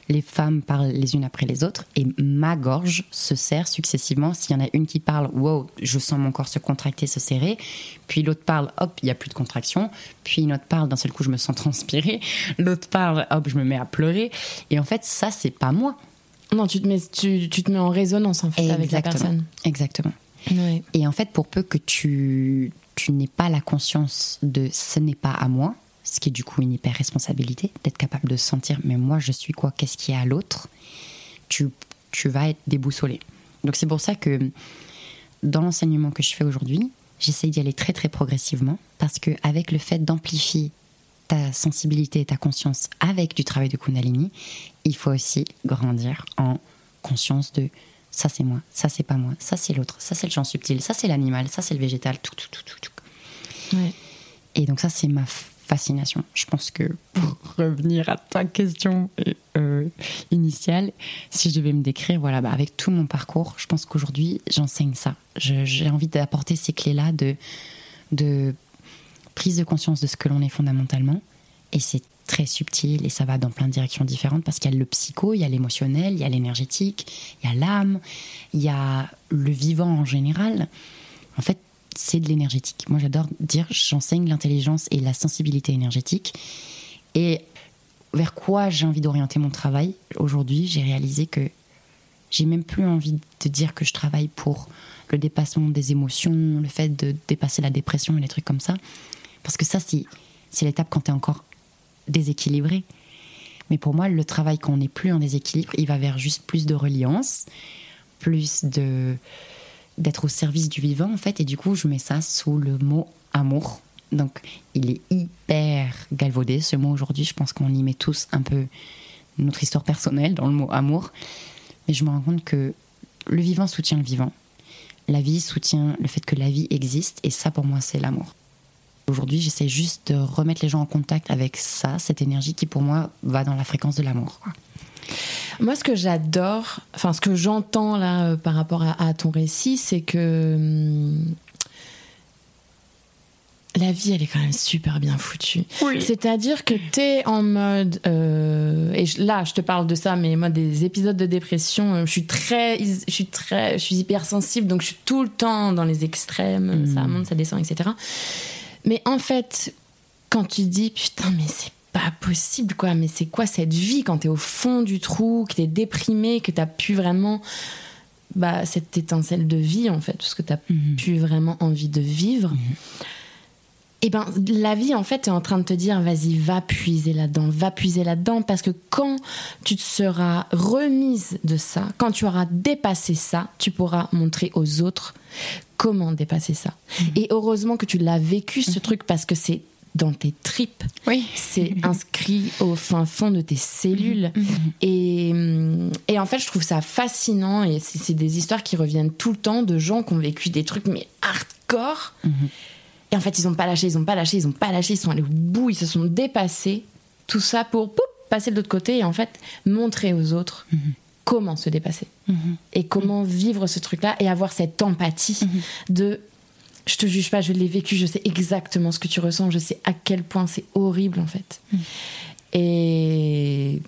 les femmes parlent les unes après les autres et ma gorge se serre successivement. S'il y en a une qui parle, wow, je sens mon corps se contracter, se serrer. Puis l'autre parle, hop, il n'y a plus de contraction. Puis une autre parle, d'un seul coup, je me sens transpirer. L'autre parle, hop, je me mets à pleurer. Et en fait, ça, c'est pas moi. Non, tu te mets, tu, te mets en résonance en fait avec la personne. Exactement. Et en fait, pour peu que tu, tu n'aies pas la conscience de ce n'est pas à moi, ce qui est du coup une hyper responsabilité, d'être capable de sentir, mais moi je suis quoi, qu'est-ce qu'il y a à l'autre, tu, tu vas être déboussolé. Donc c'est pour ça que dans l'enseignement que je fais aujourd'hui, j'essaye d'y aller très très progressivement, parce que avec le fait d'amplifier ta sensibilité et ta conscience avec du travail de Kundalini, il faut aussi grandir en conscience de ça c'est moi, ça c'est pas moi, ça c'est l'autre, ça c'est le champ subtil, ça c'est l'animal, ça c'est le végétal, tout, tout, tout, tout. tout. Et donc ça c'est ma fascination. Je pense que pour revenir à ta question euh, initiale, si je devais me décrire, voilà, bah, avec tout mon parcours, je pense qu'aujourd'hui j'enseigne ça. J'ai envie d'apporter ces clés-là de, de prise de conscience de ce que l'on est fondamentalement. Et c'est très subtil et ça va dans plein de directions différentes parce qu'il y a le psycho, il y a l'émotionnel, il y a l'énergétique, il y a l'âme, il y a le vivant en général. En fait, c'est de l'énergétique. Moi, j'adore dire j'enseigne l'intelligence et la sensibilité énergétique. Et vers quoi j'ai envie d'orienter mon travail aujourd'hui, j'ai réalisé que j'ai même plus envie de dire que je travaille pour le dépassement des émotions, le fait de dépasser la dépression et les trucs comme ça. Parce que ça, c'est l'étape quand tu es encore déséquilibré. Mais pour moi, le travail quand on n'est plus en déséquilibre, il va vers juste plus de reliance, plus de d'être au service du vivant en fait. Et du coup, je mets ça sous le mot amour. Donc, il est hyper galvaudé ce mot aujourd'hui. Je pense qu'on y met tous un peu notre histoire personnelle dans le mot amour. Mais je me rends compte que le vivant soutient le vivant. La vie soutient le fait que la vie existe. Et ça, pour moi, c'est l'amour. Aujourd'hui, j'essaie juste de remettre les gens en contact avec ça, cette énergie qui pour moi va dans la fréquence de l'amour. Moi, ce que j'adore, enfin, ce que j'entends là euh, par rapport à, ton récit, c'est que hum, la vie, elle est quand même super bien foutue. C'est-à-dire que tu es en mode. Euh, et là, je te parle de ça, mais moi, des épisodes de dépression, euh, je suis très. Je suis très. Je suis hypersensible, donc je suis tout le temps dans les extrêmes. Ça hmm. monte, ça descend, etc. Mais en fait, quand tu dis putain, mais c'est pas possible quoi, mais c'est quoi cette vie quand t'es au fond du trou, que t'es déprimé, que t'as plus vraiment bah, cette étincelle de vie en fait, parce que t'as mmh. plus vraiment envie de vivre. Mhm. Et eh ben la vie en fait est en train de te dire vas-y va puiser là-dedans, va puiser là-dedans parce que quand tu te seras remise de ça, quand tu auras dépassé ça, tu pourras montrer aux autres comment dépasser ça. Mhm. Et heureusement que tu l'as vécu ce mhm. truc parce que c'est dans tes tripes. Oui. C'est inscrit au fin fond de tes cellules. Mhm. Et, et, en fait, je trouve ça fascinant. Et c'est des histoires qui reviennent tout le temps de gens qui ont vécu des trucs, mais hardcore. Et en fait, ils n'ont pas lâché, ils n'ont pas lâché, ils n'ont pas lâché, ils sont allés au bout, ils se sont dépassés. Tout ça pour passer de l'autre côté et en fait montrer aux autres comment se dépasser et comment vivre ce truc-là et avoir cette empathie de je te juge pas, je l'ai vécu, je sais exactement ce que tu ressens, je sais à quel point c'est horrible en fait. Mhm. Et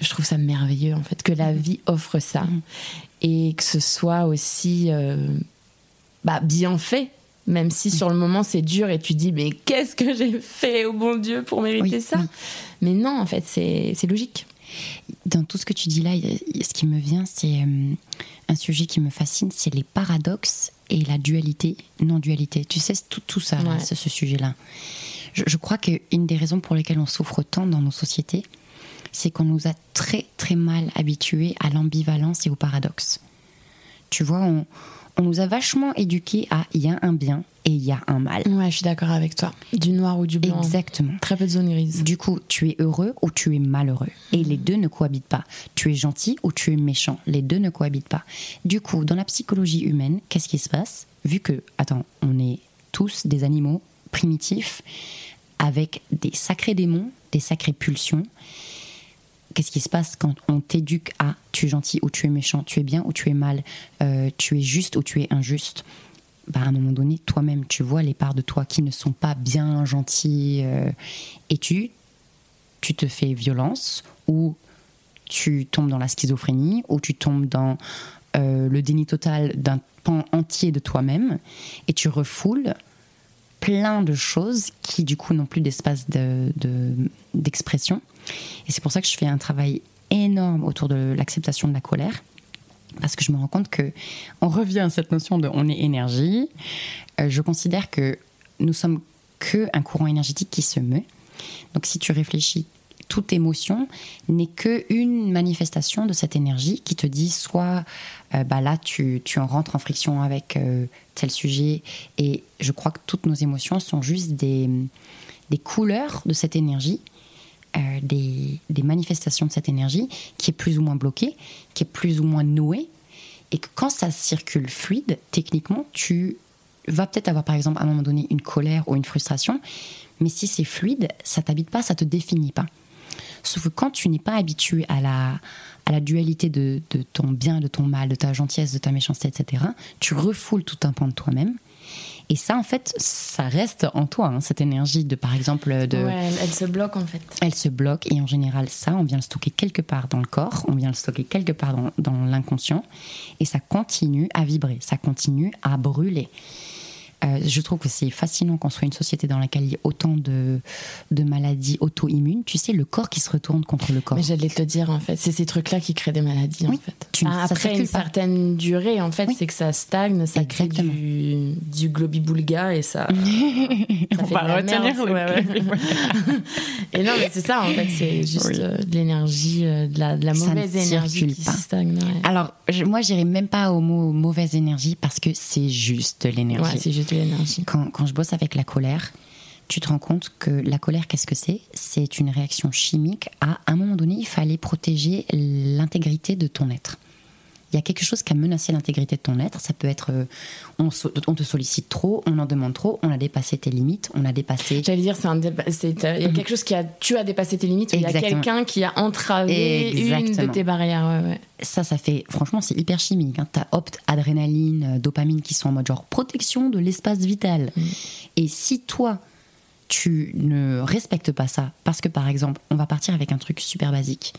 je trouve ça merveilleux en fait que la vie offre ça et que ce soit aussi euh, bah, bien fait. Même si sur le moment c'est dur et tu dis mais qu'est-ce que j'ai fait au bon Dieu pour mériter ça Mais non en fait c'est logique. Dans tout ce que tu dis là, ce qui me vient, c'est euh, un sujet qui me fascine, c'est les paradoxes et la dualité, non-dualité. Tu sais, tout, tout ça, ce, sujet-là. Je, je, crois qu'une des raisons pour lesquelles on souffre tant dans nos sociétés, c'est qu'on nous a très très mal habitués à l'ambivalence et au paradoxe. Tu vois, on, on nous a vachement éduqués à il y a un bien et il y a un mal. Ouais, je suis d'accord avec toi. Du noir ou du blanc. Exactement. Très peu de zone grise. Du coup, tu es heureux ou tu es malheureux. Et les deux ne cohabitent pas. Tu es gentil ou tu es méchant. Les deux ne cohabitent pas. Du coup, dans la psychologie humaine, qu'est-ce qui se passe? Vu que, attends, on est tous des animaux primitifs avec des sacrés démons, des sacrées pulsions qu'est-ce qui se passe quand on t'éduque à tu es gentil ou tu es méchant, tu es bien ou tu es mal, euh, tu es juste ou tu es injuste bah, à un moment donné, toi-même, tu vois les parts de toi qui ne sont pas bien gentilles euh, et tu, tu te fais violence ou tu tombes dans la schizophrénie ou tu tombes dans euh, le déni total d'un pan entier de toi-même et tu refoules plein de choses qui du coup n'ont plus d'espace d'expression. Et c'est pour ça que je fais un travail énorme autour de l'acceptation de la colère. Parce que je me rends compte que on revient à cette notion de on est énergie. Euh, je considère que nous sommes que un courant énergétique qui se meut. Donc si tu réfléchis, toute émotion n'est qu'une manifestation de cette énergie qui te dit soit euh, bah là tu, tu, en rentres en friction avec euh, tel sujet. Et je crois que toutes nos émotions sont juste des, des couleurs de cette énergie euh, des, des, manifestations de cette énergie qui est plus ou moins bloquée, qui est plus ou moins nouée, et que quand ça circule fluide, techniquement, tu vas peut-être avoir par exemple à un moment donné une colère ou une frustration, mais si c'est fluide, ça t'habite pas, ça te définit pas. Sauf que quand tu n'es pas habitué à la, à la dualité de, de, ton bien, de ton mal, de ta gentillesse, de ta méchanceté, etc., tu refoules tout un pan de toi-même. Et ça, en fait, ça reste en toi, hein, cette énergie de, par exemple, de. Ouais, elle, se bloque en fait. Elle se bloque et en général, ça, on vient le stocker quelque part dans le corps, on vient le stocker quelque part dans, dans l'inconscient, et ça continue à vibrer, ça continue à brûler. Euh, je trouve que c'est fascinant qu'on soit une société dans laquelle il y a autant de, de maladies auto-immunes. Tu sais, le corps qui se retourne contre le corps. Mais j'allais te dire, en fait, c'est ces trucs-là qui créent des maladies, en fait. Ah, après une certaine durée, en fait, c'est que ça stagne, ça crée du, du globi-boulga et ça. ça On va retenir le Et non, mais c'est ça, en fait, c'est juste euh, de l'énergie, euh, de, la, de la mauvaise énergie qui stagne. Alors, moi, j'irai même pas au mot mauvaise énergie parce que c'est juste de l'énergie. c'est juste quand, je bosse avec la colère, tu te rends compte que la colère, qu'est-ce que c'est? C'est une réaction chimique à, à un moment donné, il fallait protéger l'intégrité de ton être. Il y a quelque chose qui a menacé l'intégrité de ton être. Ça peut être, euh, on, on, te sollicite trop, on en demande trop, on a dépassé tes limites, on a dépassé. J'allais dire, c'est il y a quelque chose qui a, tu as dépassé tes limites, il y a quelqu'un qui a entravé une de tes barrières. Ça, ça fait, franchement, c'est hyper chimique. Hein. Tu as opt, adrénaline, euh, dopamine qui sont en mode genre protection de l'espace vital. Mm. Et si toi, tu ne respectes pas ça, parce que par exemple, on va partir avec un truc super basique,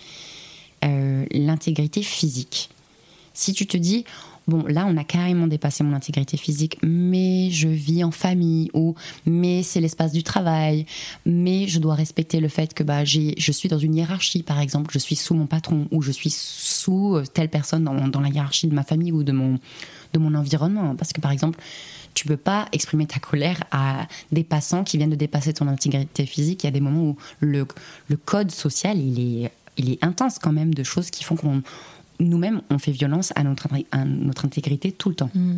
euh, l'intégrité physique si tu te dis, bon, là, on a carrément dépassé mon intégrité physique, mais je vis en famille, ou mais c'est l'espace du travail, mais je dois respecter le fait que bah, je suis dans une hiérarchie, par exemple, je suis sous mon patron, ou je suis sous euh, telle personne dans, la hiérarchie de ma famille ou de mon, de mon environnement. Parce que, par exemple, tu peux pas exprimer ta colère à des passants qui viennent de dépasser ton intégrité physique. Il y a des moments où le, le code social, il est, il est intense quand même de choses qui font qu'on nous-mêmes, on fait violence à notre, notre intégrité tout le temps. Mm.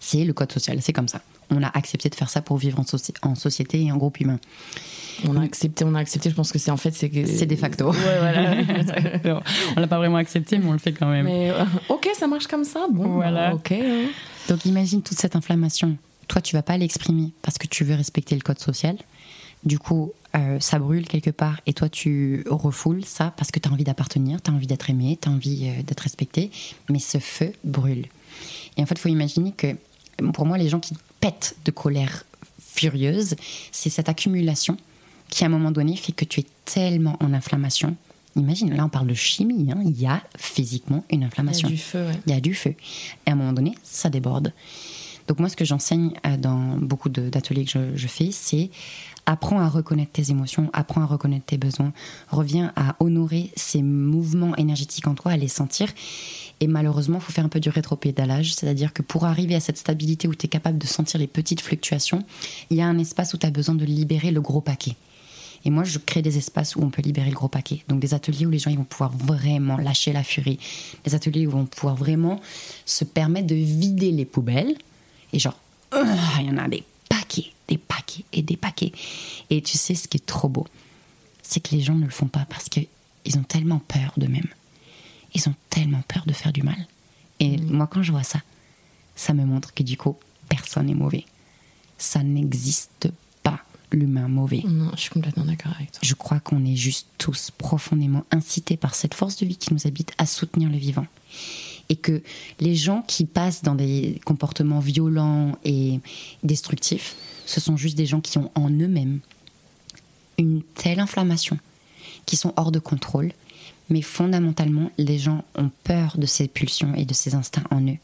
C'est le code social, c'est comme ça. On a accepté de faire ça pour vivre en, en société et en groupe humain. On a accepté, on a accepté. Je pense que c'est en fait c'est c'est de facto. Ouais, voilà. on l'a pas vraiment accepté, mais on le fait quand même. Mais, euh, ok, ça marche comme ça. Bon, voilà. ok. Hein. Donc imagine toute cette inflammation. Toi, tu vas pas l'exprimer parce que tu veux respecter le code social. Du coup, euh, ça brûle quelque part et toi tu refoules ça parce que tu as envie d'appartenir, tu as envie d'être aimé, tu as envie euh, d'être respecté, mais ce feu brûle. Et en fait, il faut imaginer que pour moi, les gens qui pètent de colère furieuse, c'est cette accumulation qui à un moment donné fait que tu es tellement en inflammation. Imagine, là on parle de chimie, hein, il y a physiquement une inflammation. Il y a du feu. Il y a du feu. Et à un moment donné, ça déborde. Donc moi, ce que j'enseigne euh, dans beaucoup d'ateliers que je fais, c'est apprends à reconnaître tes émotions, apprends à reconnaître tes besoins, reviens à honorer ces mouvements énergétiques en toi, à les sentir. Et malheureusement, il faut faire un peu du rétropédalage, c'est-à-dire que pour arriver à cette stabilité où tu es capable de sentir les petites fluctuations, il y a un espace où tu as besoin de libérer le gros paquet. Et moi, je crée des espaces où on peut libérer le gros paquet. Donc des ateliers où les gens vont pouvoir vraiment lâcher la furie. Des ateliers où ils vont pouvoir vraiment se permettre de vider les poubelles. Et genre, il y en a des des paquets et des paquets. Et tu sais ce qui est trop beau, c'est que les gens ne le font pas parce qu'ils ont tellement peur d'eux-mêmes. Ils ont tellement peur de faire du mal. Et mm. moi, quand je vois ça, ça me montre que du coup, personne n'est mauvais. Ça n'existe pas l'humain mauvais. Non, je suis complètement d'accord avec toi. Je crois qu'on est juste tous profondément incités par cette force de vie qui nous habite à soutenir le vivant et que les gens qui passent dans des comportements violents et destructifs, ce sont juste des gens qui ont en eux-mêmes une telle inflammation, qui sont hors de contrôle, mais fondamentalement, les gens ont peur de ces pulsions et de ces instincts en eux.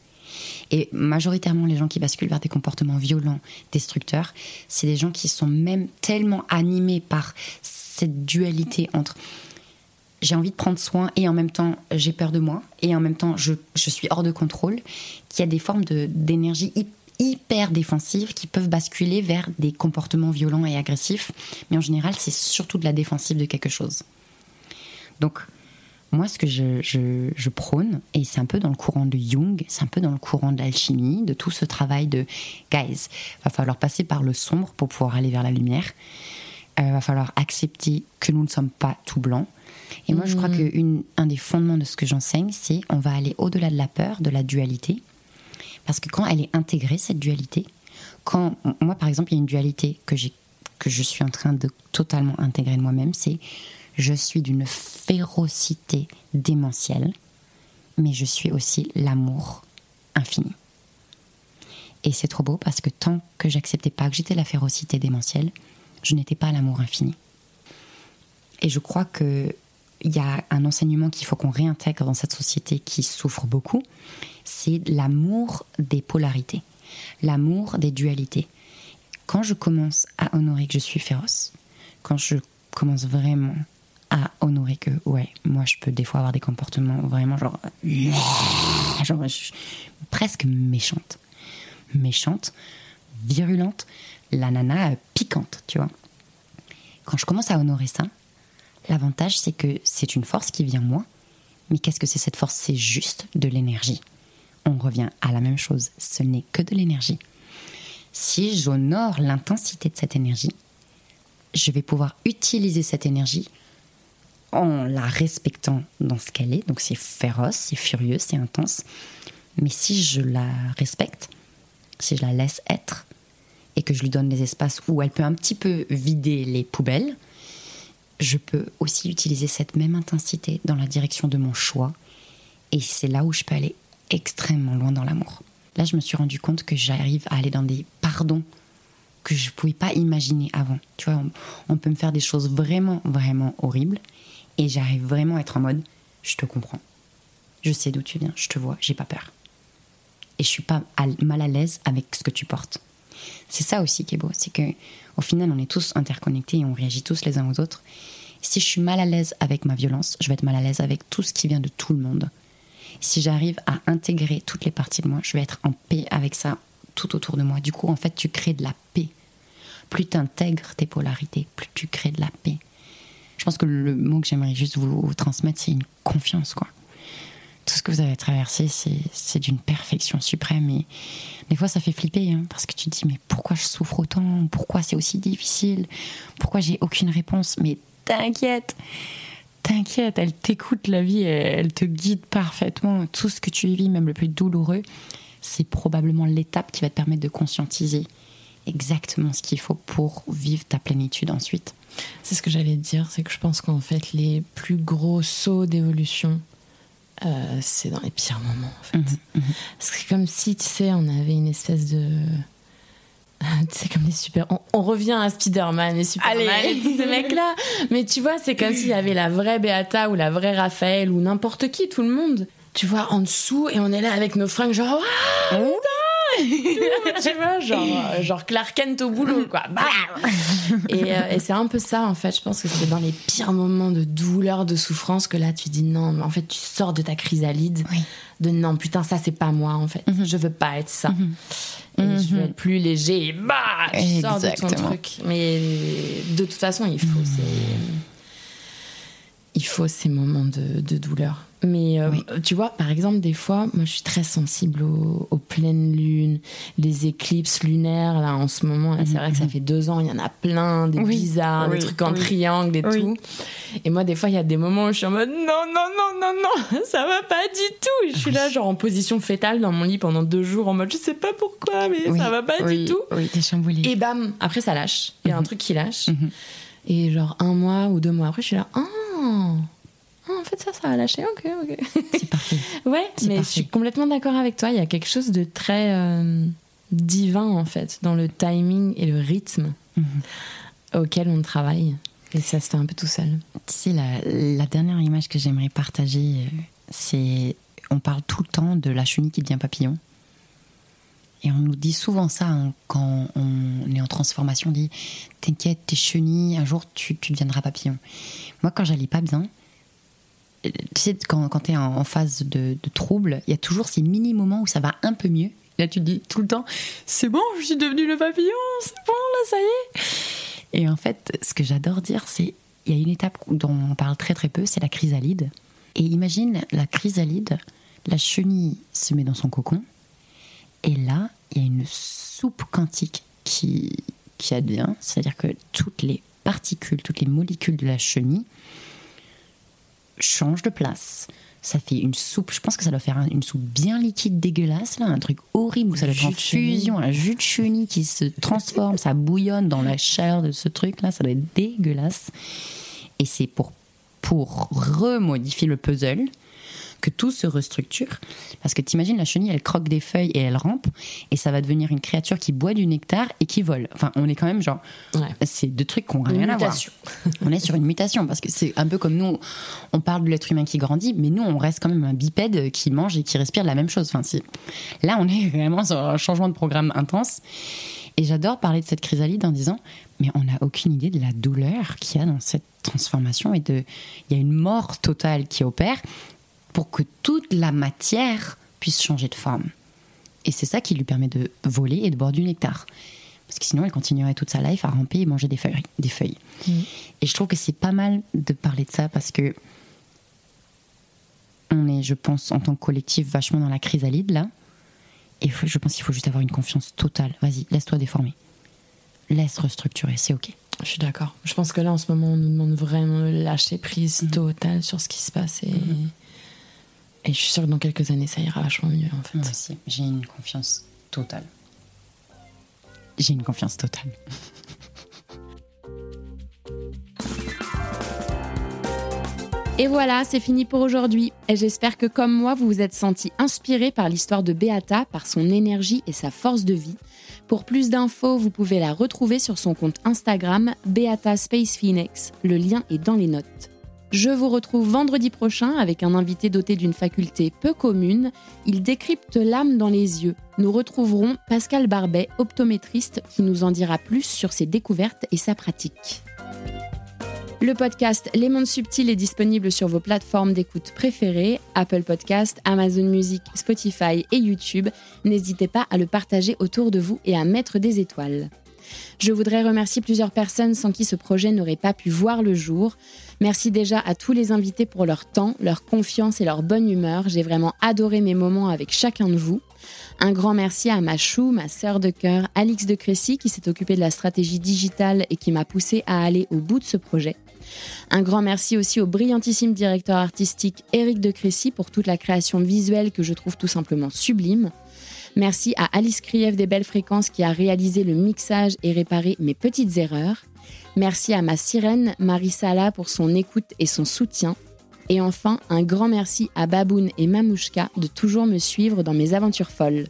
Et majoritairement, les gens qui basculent vers des comportements violents, destructeurs, c'est des gens qui sont même tellement animés par cette dualité entre j'ai envie de prendre soin et en même temps j'ai peur de moi et en même temps je, je suis hors de contrôle, qu'il y a des formes d'énergie hyper défensives qui peuvent basculer vers des comportements violents et agressifs, mais en général c'est surtout de la défensive de quelque chose. Donc moi ce que je, je, je prône, et c'est un peu dans le courant de Jung, c'est un peu dans le courant de l'alchimie, de tout ce travail de guys, va falloir passer par le sombre pour pouvoir aller vers la lumière. il va falloir accepter que nous ne sommes pas tout blancs. Et moi, je crois Mhm. qu'un des fondements de ce que j'enseigne, c'est on va aller au-delà de la peur, de la dualité. Parce que quand elle est intégrée, cette dualité, quand moi, par exemple, il y a une dualité que, que je suis en train de totalement intégrer de moi-même, c'est je suis d'une férocité démentielle, mais je suis aussi l'amour infini. Et c'est trop beau parce que tant que j'acceptais pas que j'étais la férocité démentielle, je n'étais pas l'amour infini. Et je crois que il y a un enseignement qu'il faut qu'on réintègre dans cette société qui souffre beaucoup, c'est l'amour des polarités, l'amour des dualités. Quand je commence à honorer que je suis féroce, quand je commence vraiment à honorer que, ouais, moi je peux des fois avoir des comportements vraiment genre, genre je suis presque méchante, méchante, virulente, la nana euh, piquante, tu vois. Quand je commence à honorer ça, L'avantage, c'est que c'est une force qui vient moi. Mais qu'est-ce que c'est cette force? C'est juste de l'énergie. On revient à la même chose. Ce n'est que de l'énergie. Si j'honore l'intensité de cette énergie, je vais pouvoir utiliser cette énergie en la respectant dans ce qu'elle est. Donc c'est féroce, c'est furieux, c'est intense. Mais si je la respecte, si je la laisse être et que je lui donne des espaces où elle peut un petit peu vider les poubelles, je peux aussi utiliser cette même intensité dans la direction de mon choix. Et c'est là où je peux aller extrêmement loin dans l'amour. Là, je me suis rendu compte que j'arrive à aller dans des pardons que je ne pouvais pas imaginer avant. Tu vois, on, on peut me faire des choses vraiment, vraiment horribles. Et j'arrive vraiment à être en mode, je te comprends. Je sais d'où tu viens, je te vois, j'ai pas peur. Et je suis pas mal à l'aise avec ce que tu portes. C'est ça aussi qui est beau, c'est que au final, on est tous interconnectés et on réagit tous les uns aux autres. Si je suis mal à l'aise avec ma violence, je vais être mal à l'aise avec tout ce qui vient de tout le monde. Si j'arrive à intégrer toutes les parties de moi, je vais être en paix avec ça tout autour de moi. Du coup, en fait, tu crées de la paix. Plus tu intègres tes polarités, plus tu crées de la paix. Je pense que le mot que j'aimerais juste vous, transmettre, c'est une confiance, quoi. Tout ce que vous avez traversé, c'est d'une perfection suprême. Et des fois, ça fait flipper, hein, parce que tu te dis, mais pourquoi je souffre autant? Pourquoi c'est aussi difficile? Pourquoi j'ai aucune réponse? Mais t'inquiète T'inquiète, elle t'écoute la vie, elle elle te guide parfaitement. Tout ce que tu vis, même le plus douloureux, c'est probablement l'étape qui va te permettre de conscientiser exactement ce qu'il faut pour vivre ta plénitude ensuite. C'est ce que j'allais dire, c'est que je pense qu'en fait, les plus gros sauts d'évolution, euh, c'est dans les pires moments, en fait. Mhm, C'est comme si, tu sais, on avait une espèce de. Tu sais, comme les super. On, on revient à Spider-Man et Superman Allez. et tous ces mecs-là. Mais tu vois, c'est comme s'il y avait la vraie Beata ou la vraie Raphaël ou n'importe qui, tout le monde. Tu vois, en dessous, et on est là avec nos fringues, genre, ah, Tu vois, genre, euh, genre Clark Kent au boulot, quoi. Bam et, euh, et c'est un peu ça, en fait. Je pense que c'est dans les pires moments de douleur, de souffrance que là, tu dis non, mais en fait, tu sors de ta chrysalide. Oui. De non, putain, ça, c'est pas moi, en fait. Je veux pas être ça. Et je veux être plus léger. Et bah, tu sors de ton Exactement. truc. Mais de toute façon, il faut ces, il faut ces moments de, de douleur. Mais euh, Oui. tu vois, par exemple, des fois, moi, je suis très sensible aux, aux pleines lunes, les éclipses lunaires. Là, en ce moment, c'est vrai que ça fait deux ans, il y en a plein, des Oui. bizarres, des trucs en triangle et tout. Et moi, des fois, il y a des moments où je suis en mode non, non, non, non, non, ça va pas du tout. Et je suis là, genre en position fétale dans mon lit pendant deux jours, en mode je sais pas pourquoi, mais ça va pas du tout. Oui, t'es chamboulée. Et bam, après ça lâche. Il y a Mhm. un truc qui lâche. Et genre un mois ou deux mois après, je suis là, ah, ah, en fait ça, ça a lâché, ok, ok. C'est parfait. ouais, mais je suis complètement d'accord avec toi. Il y a quelque chose de très euh, divin en fait dans le timing et le rythme Mhm. auquel on travaille. Et ça se fait un peu tout seul. Tu sais, la, la dernière image que j'aimerais partager, euh, c'est. On parle tout le temps de la chenille qui devient papillon. Et on nous dit souvent ça hein, quand on est en transformation. On dit T'inquiète, t'es chenille, un jour tu, tu deviendras papillon. Moi, quand j'allais pas bien, tu sais, quand, quand t'es en, en phase de, de trouble, il y a toujours ces mini moments où ça va un peu mieux. Là, tu te dis tout le temps C'est bon, je suis devenue le papillon, c'est bon, là, ça y est. Et en fait, ce que j'adore dire, c'est il y a une étape dont on parle très très peu, c'est la chrysalide. Et imagine la chrysalide, la chenille se met dans son cocon, et là, il y a une soupe quantique qui, qui advient, c'est-à-dire que toutes les particules, toutes les molécules de la chenille changent de place. Ça fait une soupe, je pense que ça doit faire une soupe bien liquide, dégueulasse, là, un truc horrible où ça doit être en fusion, un jus de chenille qui se transforme, ça bouillonne dans la chair de ce truc-là, ça doit être dégueulasse. Et c'est pour, pour remodifier le puzzle que tout se restructure. Parce que t'imagines, la chenille, elle croque des feuilles et elle rampe, et ça va devenir une créature qui boit du nectar et qui vole. Enfin, on est quand même genre. C'est deux trucs qui n'ont rien à voir. on est sur une mutation, parce que c'est un peu comme nous, on parle de l'être humain qui grandit, mais nous, on reste quand même un bipède qui mange et qui respire la même chose. Enfin, Là, on est vraiment sur un changement de programme intense. Et j'adore parler de cette chrysalide en disant, mais on n'a aucune idée de la douleur qu'il y a dans cette transformation et de, il y a une mort totale qui opère pour que toute la matière puisse changer de forme. Et c'est ça qui lui permet de voler et de boire du nectar. Parce que sinon, elle continuerait toute sa life à ramper et manger des feuilles. Des feuilles. Mm. Et je trouve que c'est pas mal de parler de ça parce que on est, je pense, en tant que collectif, vachement dans la chrysalide là. Et je pense qu'il faut juste avoir une confiance totale. Vas-y, laisse-toi déformer. Laisse restructurer, c'est ok. Je suis d'accord. Je pense que là, en ce moment, on nous demande vraiment de lâcher prise mm. totale sur ce qui se passe et. Mm-hmm. Et je suis sûre que dans quelques années, ça ira vachement mieux, en fait. Moi aussi, j'ai une confiance totale. J'ai une confiance totale. Et voilà, c'est fini pour aujourd'hui. Et j'espère que comme moi, vous vous êtes senti inspiré par l'histoire de Beata, par son énergie et sa force de vie. Pour plus d'infos, vous pouvez la retrouver sur son compte Instagram, Beata Space Phoenix. Le lien est dans les notes. Je vous retrouve vendredi prochain avec un invité doté d'une faculté peu commune. Il décrypte l'âme dans les yeux. Nous retrouverons Pascal Barbet, optométriste, qui nous en dira plus sur ses découvertes et sa pratique. Le podcast Les Mondes Subtils est disponible sur vos plateformes d'écoute préférées, Apple Podcast, Amazon Music, Spotify et YouTube. N'hésitez pas à le partager autour de vous et à mettre des étoiles. Je voudrais remercier plusieurs personnes sans qui ce projet n'aurait pas pu voir le jour. Merci déjà à tous les invités pour leur temps, leur confiance et leur bonne humeur. J'ai vraiment adoré mes moments avec chacun de vous. Un grand merci à ma chou, ma sœur de cœur, Alix de Crécy, qui s'est occupée de la stratégie digitale et qui m'a poussé à aller au bout de ce projet. Un grand merci aussi au brillantissime directeur artistique Éric de Crécy pour toute la création visuelle que je trouve tout simplement sublime. Merci à Alice Krief des Belles Fréquences qui a réalisé le mixage et réparé mes petites erreurs. Merci à ma sirène Marie Sala pour son écoute et son soutien. Et enfin, un grand merci à Baboun et Mamouchka de toujours me suivre dans mes aventures folles.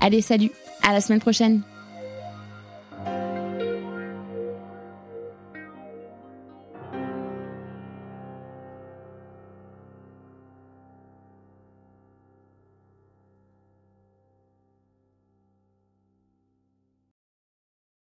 Allez, salut, à la semaine prochaine!